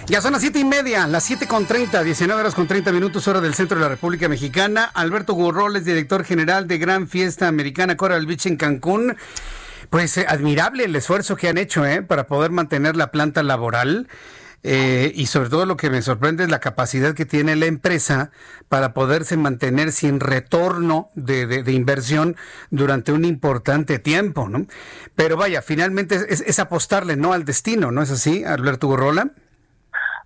Ya son las siete y media, las siete con treinta, 19 horas con 30 minutos, hora del centro de la República Mexicana. Alberto Gurroles, director general de Gran Fiesta Americana Coral Beach en Cancún. Pues eh, admirable el esfuerzo que han hecho ¿eh? para poder mantener la planta laboral. Eh, y sobre todo lo que me sorprende es la capacidad que tiene la empresa para poderse mantener sin retorno de, inversión durante un importante tiempo, ¿no? Pero vaya, finalmente es, apostarle no al destino, ¿no es así, Alberto Gorrola?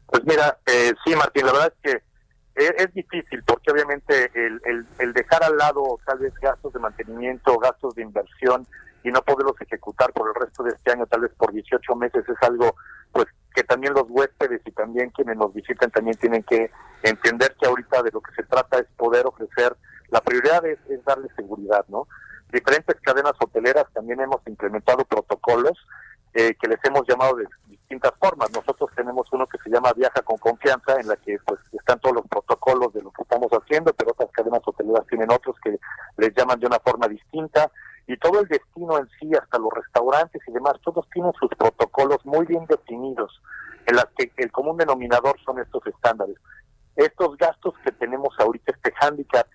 Pues mira, eh, sí, Martín, la verdad es que es, difícil porque obviamente el, el, el dejar al lado tal vez gastos de mantenimiento, gastos de inversión, y no poderlos ejecutar por el resto de este año, tal vez por 18 meses, es algo pues que también los huéspedes y también quienes nos visitan también tienen que entender que ahorita de lo que se trata es poder ofrecer, la prioridad es, es darle seguridad, ¿no? Diferentes cadenas hoteleras también hemos implementado protocolos eh, que les hemos llamado de distintas formas. Nosotros tenemos uno que se llama Viaja con Confianza, en la que pues están todos los protocolos de lo que estamos haciendo, pero otras cadenas hoteleras tienen otros que les llaman de una forma distinta y todo el destino en sí, hasta los restaurantes y demás, todos tienen sus protocolos muy bien definidos, en las que el común denominador son estos estándares. Estos gastos que tenemos ahorita, este hándicap,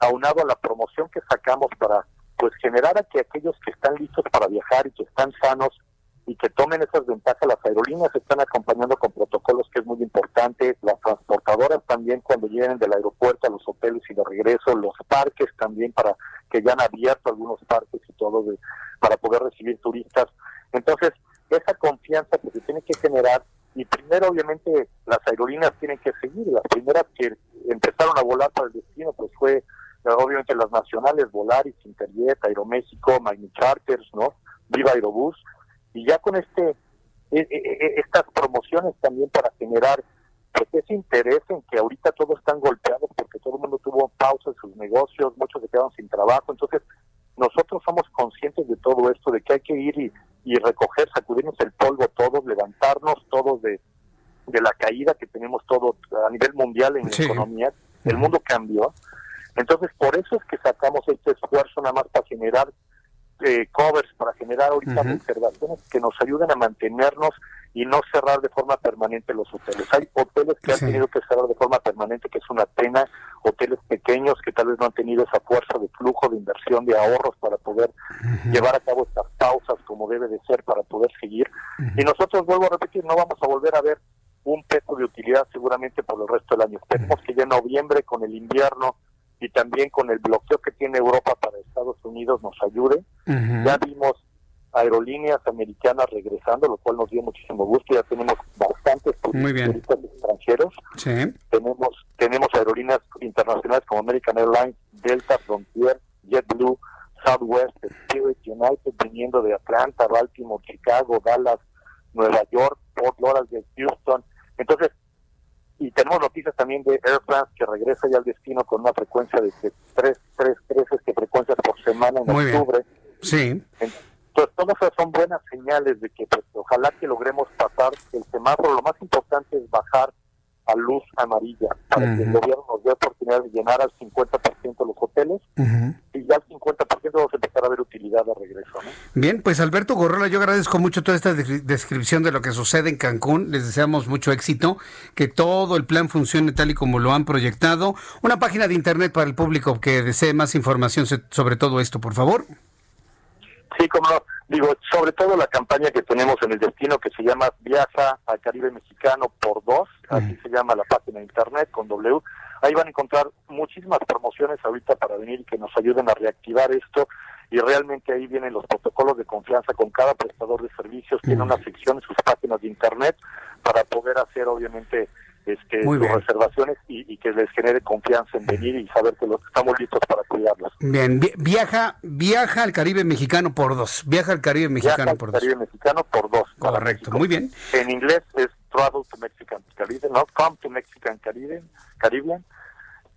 aunado a la promoción que sacamos para pues generar a que aquellos que están listos para viajar y que están sanos y que tomen esas ventajas, las aerolíneas están acompañando con protocolos que es muy importante, las transportadoras también cuando lleguen del aeropuerto a los hoteles y de regreso, los parques también para que ya han abierto algunos parques y todo de, para poder recibir turistas. Entonces, esa confianza que se tiene que generar y primero obviamente las aerolíneas tienen que seguir, las primeras que empezaron a volar para el destino pues fue obviamente las nacionales, Volaris, Interjet, Aeroméxico, Magni Charters, ¿no? Viva Aerobús, y ya con este e, e, e, estas promociones también para generar pues, ese interés en que ahorita todos están golpeados porque todo el mundo tuvo pausa en sus negocios, muchos se quedaron sin trabajo, entonces nosotros somos conscientes de todo esto, de que hay que ir y, y recoger, sacudirnos el polvo todos, levantarnos todos de, de la caída que tenemos todos a nivel mundial en la economía, el mundo cambió, entonces por eso es que sacamos este esfuerzo nada más para generar eh, covers para generar ahorita observaciones que nos ayuden a mantenernos y no cerrar de forma permanente los hoteles. Hay hoteles que han tenido que cerrar de forma permanente, que es una pena, hoteles pequeños que tal vez no han tenido esa fuerza de flujo, de inversión, de ahorros para poder llevar a cabo estas pausas como debe de ser para poder seguir. Y nosotros, vuelvo a repetir, no vamos a volver a ver un peso de utilidad seguramente por el resto del año. Esperemos que ya en noviembre, con el invierno, y también con el bloqueo que tiene Europa para Estados Unidos nos ayude. Ya vimos aerolíneas americanas regresando, lo cual nos dio muchísimo gusto. Ya tenemos bastantes turistas extranjeros. Tenemos tenemos aerolíneas internacionales como American Airlines, Delta, Frontier, JetBlue, Southwest, Spirit, United, viniendo de Atlanta, Baltimore, Chicago, Dallas, Nueva York, Port Lauderdale, Houston. Entonces, y tenemos noticias también de Air France que regresa ya al destino con una frecuencia de tres, tres, tres este, frecuencias por semana en octubre. Sí. Entonces, todas esas son buenas señales de que pues, ojalá que logremos pasar el semáforo. Lo más importante es bajar a luz amarilla para que el gobierno nos dé oportunidad de llenar al 50% los hoteles y ya al 50% vamos a empezar a ver utilidad de regreso. Bien, pues Alberto Gorrola, yo agradezco mucho toda esta descripción de lo que sucede en Cancún. Les deseamos mucho éxito, que todo el plan funcione tal y como lo han proyectado. Una página de internet para el público que desee más información sobre todo esto, por favor. Sí, como digo, sobre todo la campaña que tenemos en el destino que se llama Viaja al Caribe Mexicano por dos, así se llama la página de internet con W. Ahí van a encontrar muchísimas promociones ahorita para venir y que nos ayuden a reactivar esto. Y realmente ahí vienen los protocolos de confianza con cada prestador de servicios, tiene una sección en sus páginas de internet para poder hacer obviamente este, sus reservaciones y, que les genere confianza en venir y saber que los, estamos listos para cuidarlos. Bien, viaja, viaja al Caribe mexicano por dos. Viaja al Caribe mexicano por dos. Caribe mexicano por dos. Correcto, muy bien. En inglés es Travel to Mexican Caribbean, no Come to Mexican Caribbean, Caribbean.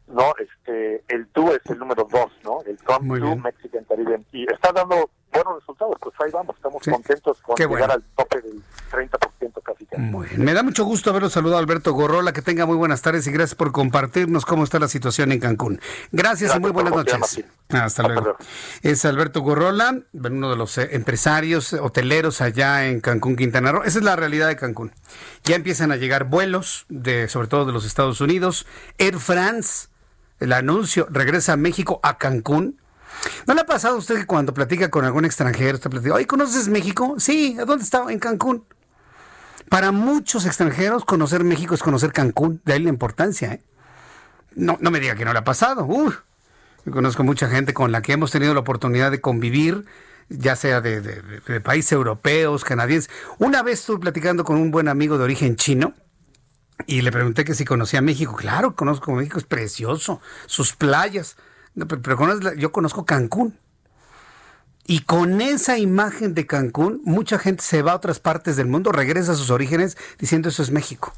No, este, el tú es el número dos, ¿no? El Come to Mexican Caribbean. Y está dando buenos resultados, pues ahí vamos, estamos contentos con llegar al tope del 30% casi. Muy bien. Me da mucho gusto haberlo saludado, Alberto Gorrola, que tenga muy buenas tardes y gracias por compartirnos cómo está la situación en Cancún. Gracias, y muy buenas noches. Hasta, luego. Es Alberto Gorrola, uno de los eh, empresarios hoteleros allá en Cancún, Quintana Roo. Esa es la realidad de Cancún. Ya empiezan a llegar vuelos, de, sobre todo de los Estados Unidos. Air France, el anuncio, regresa a México, a Cancún ¿No le ha pasado a usted que cuando platica con algún extranjero, usted platica, oye, ¿conoces México? Sí, ¿a dónde está? En Cancún. Para muchos extranjeros, conocer México es conocer Cancún, de ahí la importancia. ¿eh? No, no me diga que no le ha pasado. yo conozco mucha gente con la que hemos tenido la oportunidad de convivir, ya sea de, de países europeos, canadienses. Una vez estuve platicando con un buen amigo de origen chino, y le pregunté que si conocía México. Claro, conozco México, es precioso. Sus playas, pero, yo conozco Cancún. Y con esa imagen de Cancún, mucha gente se va a otras partes del mundo, regresa a sus orígenes diciendo eso es México.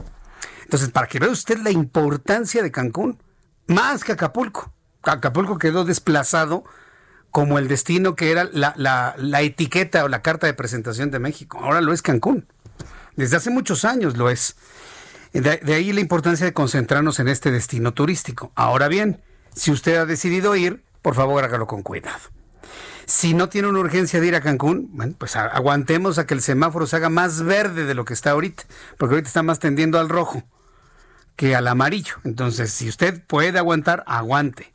Entonces, para que vea usted la importancia de Cancún, más que Acapulco. Acapulco quedó desplazado como el destino que era la, la, etiqueta o la carta de presentación de México. Ahora lo es Cancún. Desde hace muchos años lo es. de ahí la importancia de concentrarnos en este destino turístico. Ahora bien, si usted ha decidido ir, por favor hágalo con cuidado. Si no tiene una urgencia de ir a Cancún, bueno, pues aguantemos a que el semáforo se haga más verde de lo que está ahorita, porque ahorita está más tendiendo al rojo que al amarillo. Entonces, si usted puede aguantar, aguante.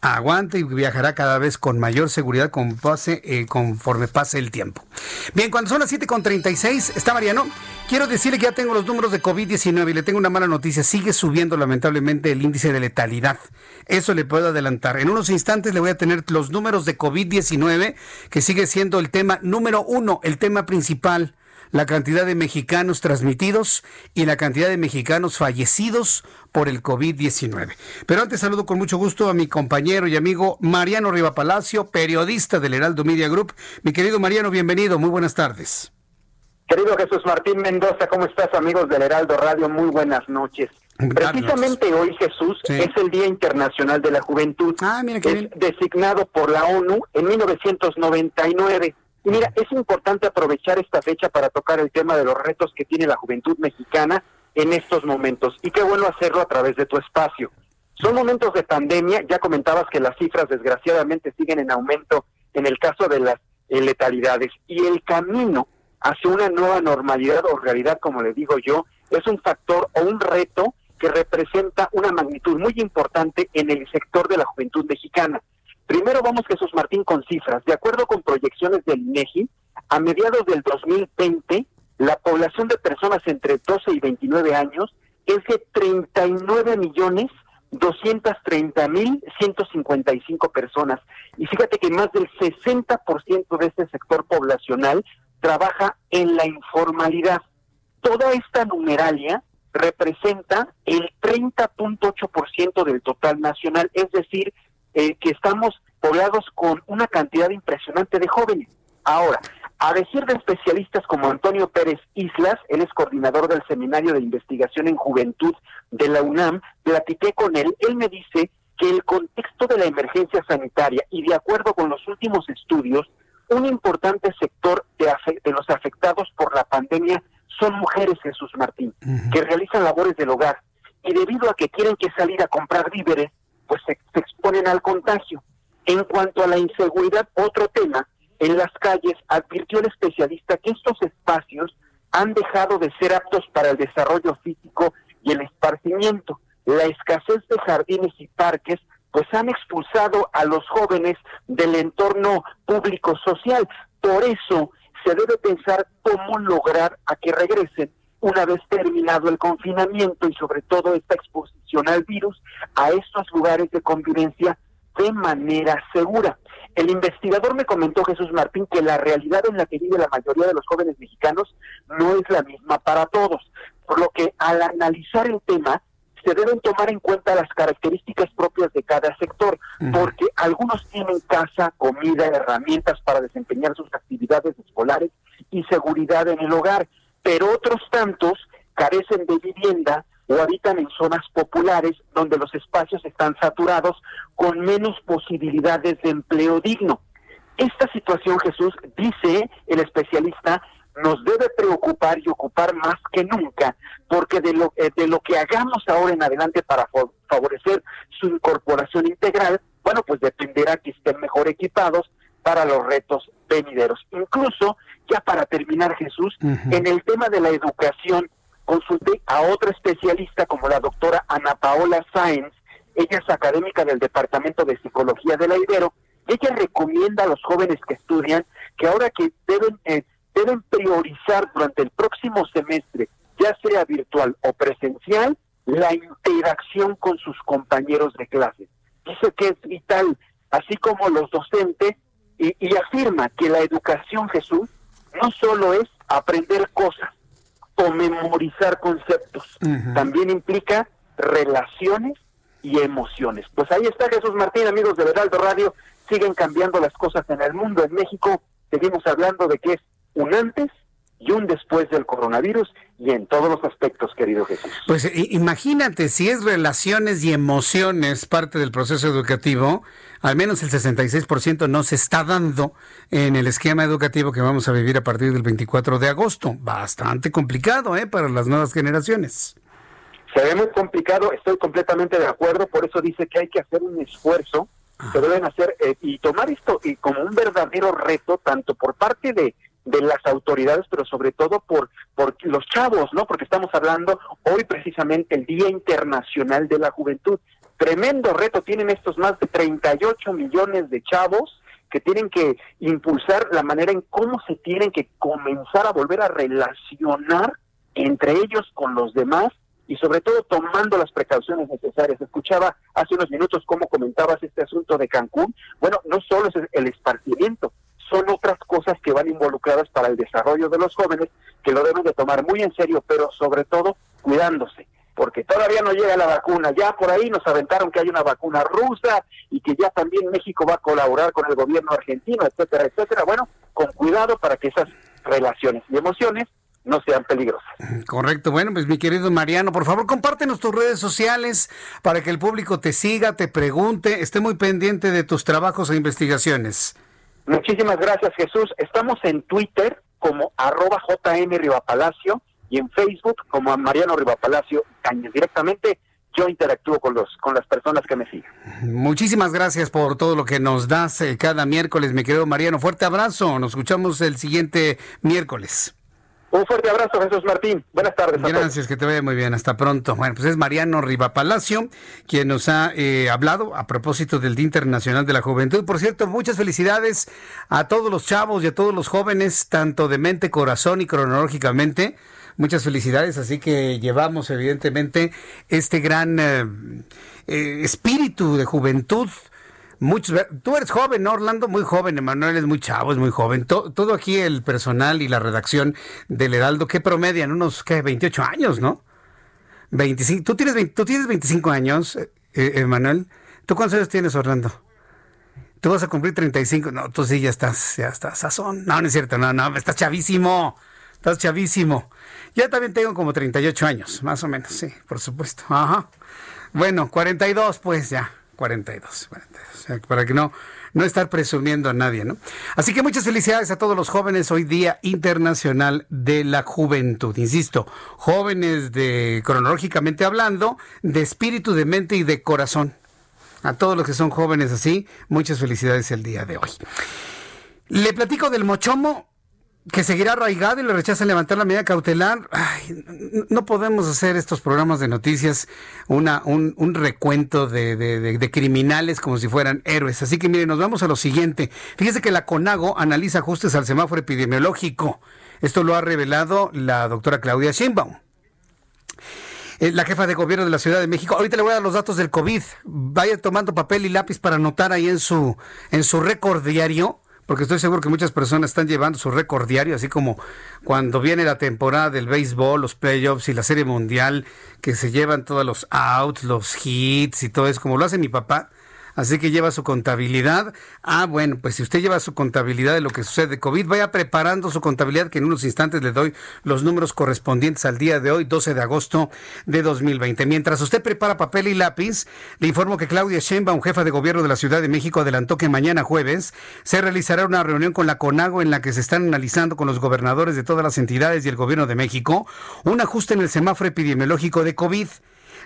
Aguante y viajará cada vez con mayor seguridad con pase, eh, conforme pase el tiempo. Bien, cuando son las 7.36, está Mariano. Quiero decirle que ya tengo los números de COVID-19 y le tengo una mala noticia. Sigue subiendo lamentablemente el índice de letalidad. Eso le puedo adelantar. En unos instantes le voy a tener los números de COVID-19, que sigue siendo el tema número uno, el tema principal la cantidad de mexicanos transmitidos y la cantidad de mexicanos fallecidos por el COVID-19. Pero antes saludo con mucho gusto a mi compañero y amigo Mariano Riva Palacio, periodista del Heraldo Media Group. Mi querido Mariano, bienvenido, muy buenas tardes. Querido Jesús Martín Mendoza, ¿cómo estás amigos del Heraldo Radio? Muy buenas noches. Precisamente hoy, Jesús, es el Día Internacional de la Juventud. Ah, mira qué es designado por la ONU en 1999. Y mira, es importante aprovechar esta fecha para tocar el tema de los retos que tiene la juventud mexicana en estos momentos. Y qué bueno hacerlo a través de tu espacio. Son momentos de pandemia, ya comentabas que las cifras desgraciadamente siguen en aumento en el caso de las eh, letalidades. Y el camino hacia una nueva normalidad o realidad, como le digo yo, es un factor o un reto que representa una magnitud muy importante en el sector de la juventud mexicana. Primero vamos, Jesús Martín, con cifras. De acuerdo con proyecciones del INEGI, a mediados del 2020, la población de personas entre 12 y 29 años es de 39 millones 230 mil 155 personas. Y fíjate que más del 60% de este sector poblacional trabaja en la informalidad. Toda esta numeralia representa el 30.8% del total nacional, es decir, eh, que estamos poblados con una cantidad impresionante de jóvenes. Ahora, a decir de especialistas como Antonio Pérez Islas, él es coordinador del Seminario de Investigación en Juventud de la UNAM, platiqué con él, él me dice que el contexto de la emergencia sanitaria y de acuerdo con los últimos estudios, un importante sector de, de los afectados por la pandemia son mujeres, Jesús Martín, que realizan labores del hogar y debido a que tienen que salir a comprar víveres, pues se, exponen al contagio. En cuanto a la inseguridad, otro tema, en las calles advirtió el especialista que estos espacios han dejado de ser aptos para el desarrollo físico y el esparcimiento. La escasez de jardines y parques pues han expulsado a los jóvenes del entorno público social. Por eso se debe pensar cómo lograr a que regresen una vez terminado el confinamiento y sobre todo esta exposición al virus a estos lugares de convivencia de manera segura. El investigador me comentó, Jesús Martín, que la realidad en la que vive la mayoría de los jóvenes mexicanos no es la misma para todos, por lo que al analizar el tema se deben tomar en cuenta las características propias de cada sector, porque algunos tienen casa, comida, herramientas para desempeñar sus actividades escolares y seguridad en el hogar, pero otros tantos carecen de vivienda o habitan en zonas populares donde los espacios están saturados con menos posibilidades de empleo digno. Esta situación, Jesús, dice el especialista, nos debe preocupar y ocupar más que nunca, porque de lo, eh, de lo que hagamos ahora en adelante para favorecer su incorporación integral, bueno, pues dependerá que estén mejor equipados para los retos venideros. Incluso, ya para terminar, Jesús, en el tema de la educación, consulté a otra especialista como la doctora Ana Paola Sáenz, ella es académica del Departamento de Psicología de la Ibero, ella recomienda a los jóvenes que estudian que ahora que deben, eh, deben priorizar durante el próximo semestre, ya sea virtual o presencial, la interacción con sus compañeros de clase. Dice que es vital, así como los docentes y, afirma que la educación, Jesús, no solo es aprender cosas o memorizar conceptos, también implica relaciones y emociones. Pues ahí está Jesús Martín, amigos de Veraldo Radio, siguen cambiando las cosas en el mundo, en México, seguimos hablando de que es un antes y un después del coronavirus y en todos los aspectos, querido Jesús. Pues imagínate, si es relaciones y emociones parte del proceso educativo, al menos el 66% no se está dando en el esquema educativo que vamos a vivir a partir del 24 de agosto. Bastante complicado, ¿eh? Para las nuevas generaciones. Se ve muy complicado, estoy completamente de acuerdo, por eso dice que hay que hacer un esfuerzo, se deben hacer eh, y tomar esto y como un verdadero reto, tanto por parte de de las autoridades, pero sobre todo por, por los chavos, ¿no? Porque estamos hablando hoy precisamente el Día Internacional de la Juventud. Tremendo reto tienen estos más de 38 millones de chavos que tienen que impulsar la manera en cómo se tienen que comenzar a volver a relacionar entre ellos con los demás y sobre todo tomando las precauciones necesarias. Escuchaba hace unos minutos cómo comentabas este asunto de Cancún. Bueno, no solo es el esparcimiento, son otras cosas que van involucradas para el desarrollo de los jóvenes que lo deben de tomar muy en serio, pero sobre todo cuidándose porque todavía no llega la vacuna. Ya por ahí nos aventaron que hay una vacuna rusa y que ya también México va a colaborar con el gobierno argentino, etcétera, etcétera. Bueno, con cuidado para que esas relaciones y emociones no sean peligrosas. Correcto. Bueno, pues mi querido Mariano, por favor, compártenos tus redes sociales para que el público te siga, te pregunte, esté muy pendiente de tus trabajos e investigaciones. Muchísimas gracias, Jesús. Estamos en Twitter como arroba JM Rivapalacio y en Facebook como a Mariano Rivapalacio Cañas. Directamente yo interactúo con los con las personas que me siguen. Muchísimas gracias por todo lo que nos das eh, cada miércoles, mi querido Mariano. Fuerte abrazo. Nos escuchamos el siguiente miércoles. Un fuerte abrazo, Jesús Martín. Buenas tardes. Gracias, que te vaya muy bien. Hasta pronto. Bueno, pues es Mariano Rivapalacio quien nos ha eh, hablado a propósito del Día Internacional de la Juventud. Por cierto, muchas felicidades a todos los chavos y a todos los jóvenes, tanto de mente, corazón y cronológicamente muchas felicidades. Así que llevamos evidentemente este gran eh, eh, espíritu de juventud. Muchos, tú eres joven, ¿no, Orlando? Muy joven, Emanuel es muy chavo, es muy joven. todo aquí el personal y la redacción del Heraldo, ¿qué promedian? Unos, ¿qué? 28 años, ¿no? 25. ¿Tú tienes, tú tienes 25 años, eh, Emanuel? ¿Tú cuántos años tienes, Orlando? Tú vas a cumplir 35. No, tú sí ya estás, ya estás sazón. No, no es cierto, no, no, estás chavísimo. Estás chavísimo. Ya también tengo como 38 años, más o menos, sí, por supuesto. Ajá. Bueno, 42, pues ya, 42, 42. Para que no, no estar presumiendo a nadie, ¿no? Así que muchas felicidades a todos los jóvenes hoy Día Internacional de la Juventud. Insisto, jóvenes de, cronológicamente hablando, de espíritu, de mente y de corazón. A todos los que son jóvenes así, muchas felicidades el día de hoy. Le platico del mochomo que seguirá arraigado y le rechazan levantar la medida cautelar. no podemos hacer estos programas de noticias una, un, recuento de, criminales como si fueran héroes. Así que miren, nos vamos a lo siguiente. Fíjese que la CONAGO analiza ajustes al semáforo epidemiológico. Esto lo ha revelado la doctora Claudia Sheinbaum. Eh, la jefa de gobierno de la Ciudad de México. Ahorita le voy a dar los datos del COVID. Vaya tomando papel y lápiz para anotar ahí en su, en su récord diario porque estoy seguro que muchas personas están llevando su récord diario, así como cuando viene la temporada del béisbol, los playoffs y la serie mundial, que se llevan todos los outs, los hits y todo eso, como lo hace mi papá así que lleva su contabilidad. Ah, bueno, pues si usted lleva su contabilidad de lo que sucede de COVID, vaya preparando su contabilidad, que en unos instantes le doy los números correspondientes al día de hoy, 12 de agosto de 2020. Mientras usted prepara papel y lápiz, le informo que Claudia Sheinbaum, jefa de gobierno de la Ciudad de México, adelantó que mañana jueves se realizará una reunión con la CONAGO en la que se están analizando con los gobernadores de todas las entidades y el gobierno de México un ajuste en el semáforo epidemiológico de COVID.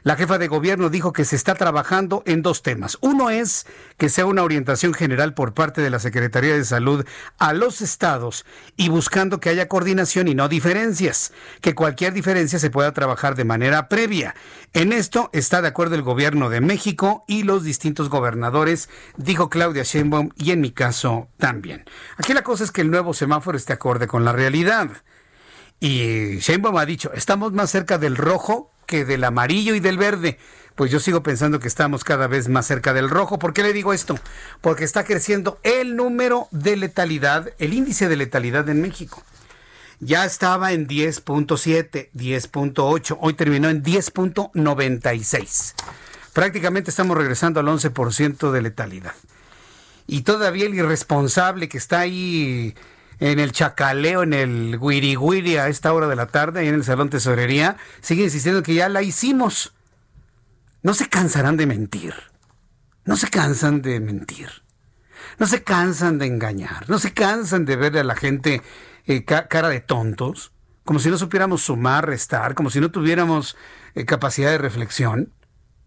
La jefa de gobierno dijo que se está trabajando en dos temas. Uno es que sea una orientación general por parte de la Secretaría de Salud a los estados y buscando que haya coordinación y no diferencias, que cualquier diferencia se pueda trabajar de manera previa. En esto está de acuerdo el gobierno de México y los distintos gobernadores, dijo Claudia Sheinbaum y en mi caso también. Aquí la cosa es que el nuevo semáforo esté acorde con la realidad. Y Sheinbaum ha dicho, estamos más cerca del rojo que del amarillo y del verde. Pues yo sigo pensando que estamos cada vez más cerca del rojo. ¿Por qué le digo esto? Porque está creciendo el número de letalidad, el índice de letalidad en México. Ya estaba en 10.7, 10.8, hoy terminó en 10.96. Prácticamente estamos regresando al 11% de letalidad. Y todavía el irresponsable que está ahí en el chacaleo, en el guiri a esta hora de la tarde, en el Salón Tesorería, sigue insistiendo que ya la hicimos. No se cansarán de mentir. No se cansan de mentir. No se cansan de engañar. No se cansan de verle a la gente eh, cara de tontos, como si no supiéramos sumar, restar, como si no tuviéramos eh, capacidad de reflexión.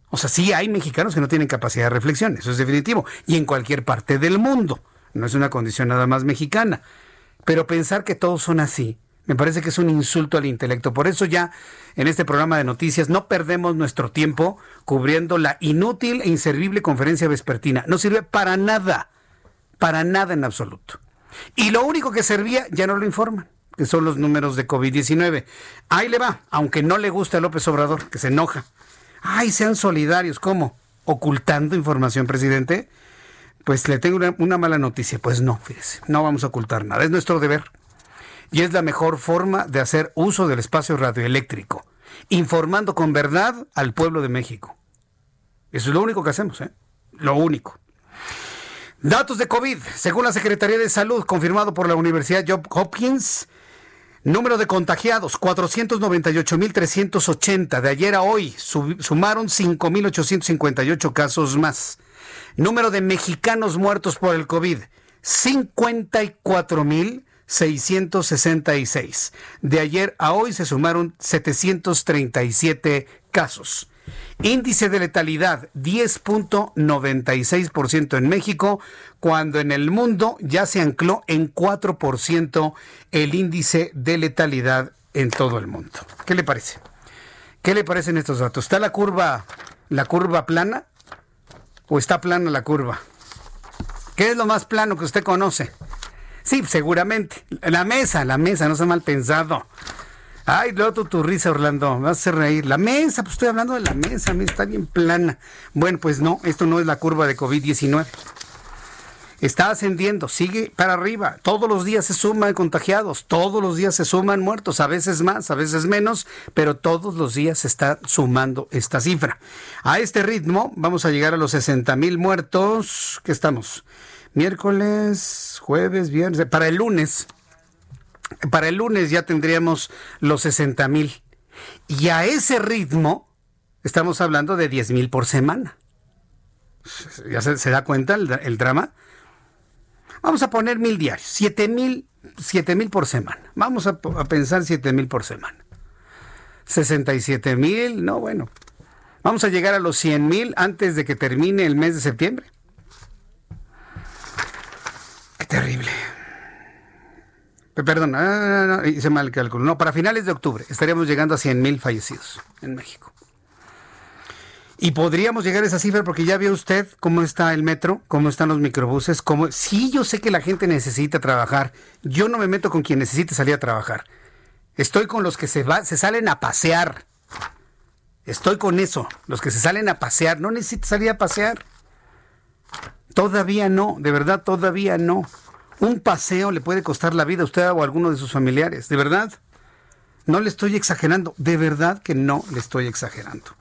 O sea, sí hay mexicanos que no tienen capacidad de reflexión, eso es definitivo, y en cualquier parte del mundo. No es una condición nada más mexicana. Pero pensar que todos son así Me parece que es un insulto al intelecto. Por eso ya en este programa de noticias no perdemos nuestro tiempo cubriendo la inútil e inservible conferencia vespertina. No sirve para nada, para nada en absoluto. Y lo único que servía ya no lo informan, que son los números de COVID-19. Ahí le va, aunque no le gusta a López Obrador, que se enoja. Ay, sean solidarios, ¿cómo? ¿Ocultando información, presidente? Pues le tengo una, mala noticia. Pues no, fíjese, no vamos a ocultar nada. Es nuestro deber y es la mejor forma de hacer uso del espacio radioeléctrico, informando con verdad al pueblo de México. Eso es lo único que hacemos, ¿eh? Lo único. Datos de COVID, según la Secretaría de Salud, confirmado por la Universidad Johns Hopkins, número de contagiados, 498.380. De ayer a hoy sumaron 5.858 casos más. Número de mexicanos muertos por el COVID, 54.000. 666. De ayer a hoy se sumaron 737 casos. Índice de letalidad 10.96% en México, cuando en el mundo ya se ancló en 4% el índice de letalidad en todo el mundo. ¿Qué le parece? ¿Qué le parecen estos datos? ¿Está la curva la curva plana o está plana la curva? ¿Qué es lo más plano que usted conoce? Sí, seguramente. La mesa, la mesa, no se mal pensado. Ay, luego tu, risa, Orlando, me vas a reír. La mesa, pues estoy hablando de la mesa, mesa está bien plana. Bueno, pues no, esto no es la curva de COVID-19. Está ascendiendo, sigue para arriba. Todos los días se suman contagiados, todos los días se suman muertos, a veces más, a veces menos, pero todos los días se está sumando esta cifra. A este ritmo vamos a llegar a los 60 mil muertos. ¿Qué estamos? miércoles, jueves, viernes, para el lunes, para el lunes ya tendríamos los 60 mil. Y a ese ritmo estamos hablando de 10 mil por semana. ¿Ya se, da cuenta el, drama? Vamos a poner mil diarios, 7 mil, siete mil por semana. Vamos a, pensar 7 mil por semana. 67 mil, no, bueno. Vamos a llegar a los 100 mil antes de que termine el mes de septiembre terrible. Perdón, hice mal el cálculo. No, para finales de octubre estaríamos llegando a 100 mil fallecidos en México. Y podríamos llegar a esa cifra porque ya vio usted cómo está el metro, cómo están los microbuses, cómo... Sí, yo sé que la gente necesita trabajar. Yo no me meto con quien necesite salir a trabajar. Estoy con los que se, va, se salen a pasear. Estoy con eso. Los que se salen a pasear. No necesita salir a pasear. Todavía no, de verdad, todavía no. Un paseo le puede costar la vida a usted o a alguno de sus familiares, de verdad. No le estoy exagerando, de verdad que no le estoy exagerando.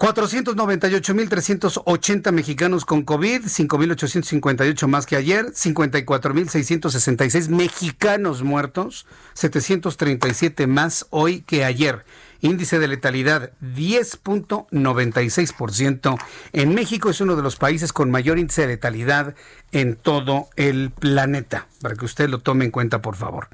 498.380 mexicanos con COVID, 5.858 más que ayer, 54.666 mexicanos muertos, 737 más hoy que ayer. Índice de letalidad 10.96%. En México es uno de los países con mayor índice de letalidad en todo el planeta, para que usted lo tome en cuenta, por favor.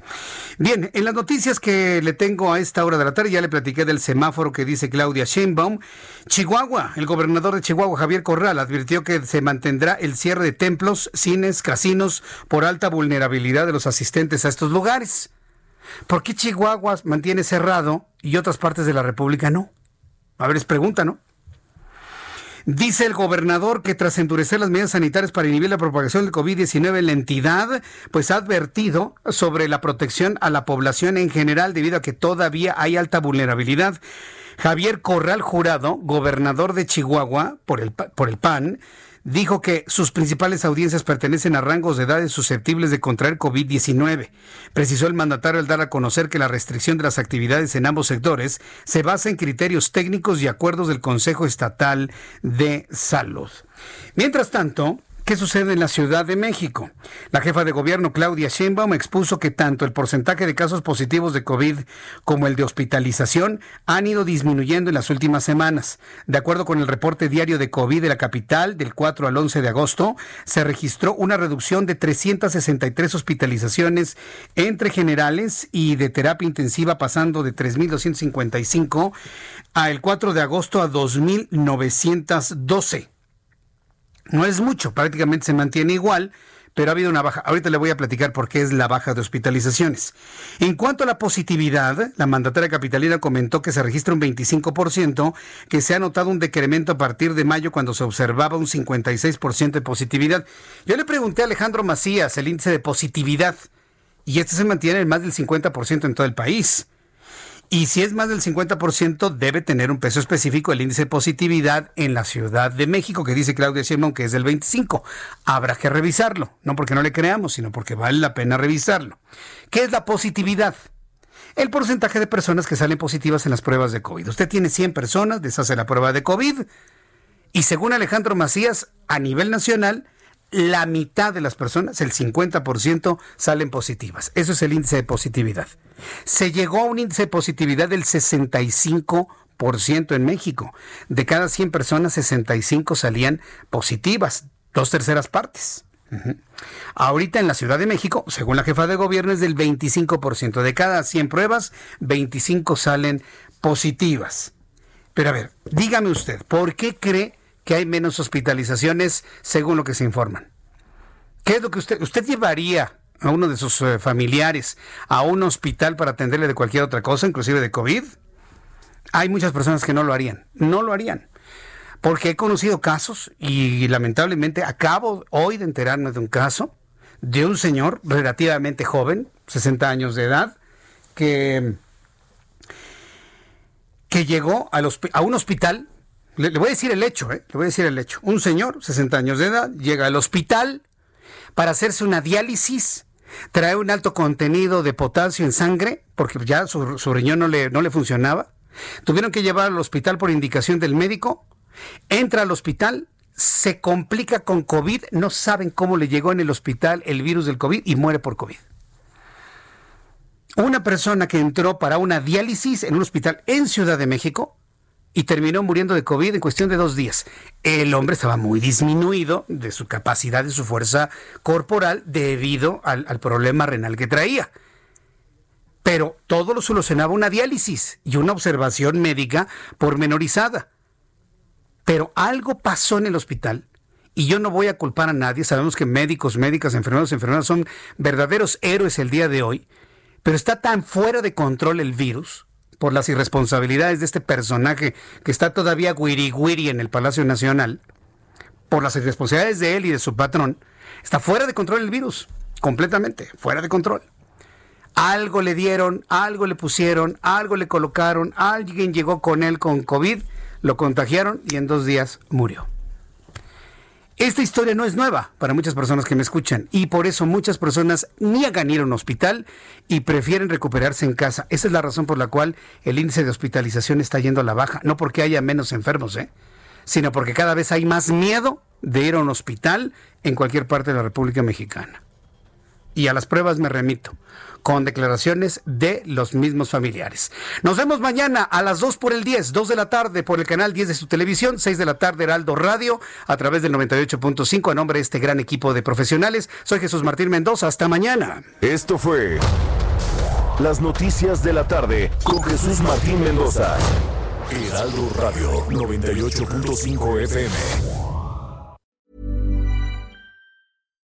Bien, en las noticias que le tengo a esta hora de la tarde, ya le platiqué del semáforo que dice Claudia Sheinbaum. Chihuahua, el gobernador de Chihuahua, Javier Corral, advirtió que se mantendrá el cierre de templos, cines, casinos por alta vulnerabilidad de los asistentes a estos lugares. ¿Por qué Chihuahua mantiene cerrado y otras partes de la República no? A ver, es pregunta, ¿no? Dice el gobernador que tras endurecer las medidas sanitarias para inhibir la propagación del COVID-19 en la entidad, pues ha advertido sobre la protección a la población en general debido a que todavía hay alta vulnerabilidad. Javier Corral Jurado, gobernador de Chihuahua por el, por el PAN, dijo que sus principales audiencias pertenecen a rangos de edades susceptibles de contraer COVID-19. Precisó el mandatario al dar a conocer que la restricción de las actividades en ambos sectores se basa en criterios técnicos y acuerdos del Consejo Estatal de Salud. Mientras tanto, ¿Qué sucede en la Ciudad de México? La jefa de gobierno Claudia Sheinbaum expuso que tanto el porcentaje de casos positivos de COVID como el de hospitalización han ido disminuyendo en las últimas semanas. De acuerdo con el reporte diario de COVID de la capital del 4 al 11 de agosto, se registró una reducción de 363 hospitalizaciones entre generales y de terapia intensiva pasando de 3.255 a el 4 de agosto a 2.912. No es mucho, prácticamente se mantiene igual, pero ha habido una baja. Ahorita le voy a platicar por qué es la baja de hospitalizaciones. En cuanto a la positividad, la mandataria capitalina comentó que se registra un 25%, que se ha notado un decremento a partir de mayo cuando se observaba un 56% de positividad. Yo le pregunté a Alejandro Macías el índice de positividad y este se mantiene en más del 50% en todo el país. Y si es más del 50%, debe tener un peso específico el índice de positividad en la Ciudad de México, que dice Claudia Sheinbaum que es del 25. Habrá que revisarlo, no porque no le creamos, sino porque vale la pena revisarlo. ¿Qué es la positividad? El porcentaje de personas que salen positivas en las pruebas de COVID. Usted tiene 100 personas, deshace la prueba de COVID, y según Alejandro Macías, a nivel nacional, la mitad de las personas, el 50%, salen positivas. Eso es el índice de positividad. Se llegó a un índice de positividad del 65% en México. De cada 100 personas, 65 salían positivas, dos terceras partes. Ahorita en la Ciudad de México, según la jefa de gobierno, es del 25%. De cada 100 pruebas, 25 salen positivas. Pero a ver, dígame usted, ¿por qué cree que hay menos hospitalizaciones según lo que se informan. ¿Qué es lo que usted, usted llevaría a uno de sus eh, familiares a un hospital para atenderle de cualquier otra cosa, inclusive de COVID? Hay muchas personas que no lo harían, no lo harían. Porque he conocido casos y lamentablemente acabo hoy de enterarme de un caso de un señor relativamente joven, 60 años de edad, que, que llegó a un hospital le, voy a decir el hecho, ¿eh? Le voy a decir el hecho. Un señor, 60 años de edad, llega al hospital para hacerse una diálisis, trae un alto contenido de potasio en sangre, porque ya su, riñón no le, no le funcionaba. Tuvieron que llevar al hospital por indicación del médico. Entra al hospital, se complica con COVID, no saben cómo le llegó en el hospital el virus del COVID y muere por COVID. Una persona que entró para una diálisis en un hospital en Ciudad de México y terminó muriendo de COVID en cuestión de dos días. El hombre estaba muy disminuido de su capacidad, de su fuerza corporal debido al, problema renal que traía. Pero todo lo solucionaba una diálisis y una observación médica pormenorizada. Pero algo pasó en el hospital y yo no voy a culpar a nadie. Sabemos que médicos, médicas, enfermeros, enfermeras son verdaderos héroes el día de hoy. Pero está tan fuera de control el virus por las irresponsabilidades de este personaje que está todavía guiri guiri en el Palacio Nacional, por las irresponsabilidades de él y de su patrón, está fuera de control el virus, completamente, fuera de control. Algo le dieron, algo le pusieron, algo le colocaron, alguien llegó con él con COVID, lo contagiaron y en dos días murió. Esta historia no es nueva para muchas personas que me escuchan y por eso muchas personas niegan ir a un hospital y prefieren recuperarse en casa. Esa es la razón por la cual el índice de hospitalización está yendo a la baja, no porque haya menos enfermos, ¿eh? sino porque cada vez hay más miedo de ir a un hospital en cualquier parte de la República Mexicana. Y a las pruebas me remito con declaraciones de los mismos familiares. Nos vemos mañana a las 2 por el 10, 2 de la tarde por el canal 10 de su televisión, 6 de la tarde Heraldo Radio, a través del 98.5 a nombre de este gran equipo de profesionales. Soy Jesús Martín Mendoza, hasta mañana. Esto fue las noticias de la tarde con Jesús Martín Mendoza. Heraldo Radio 98.5 FM.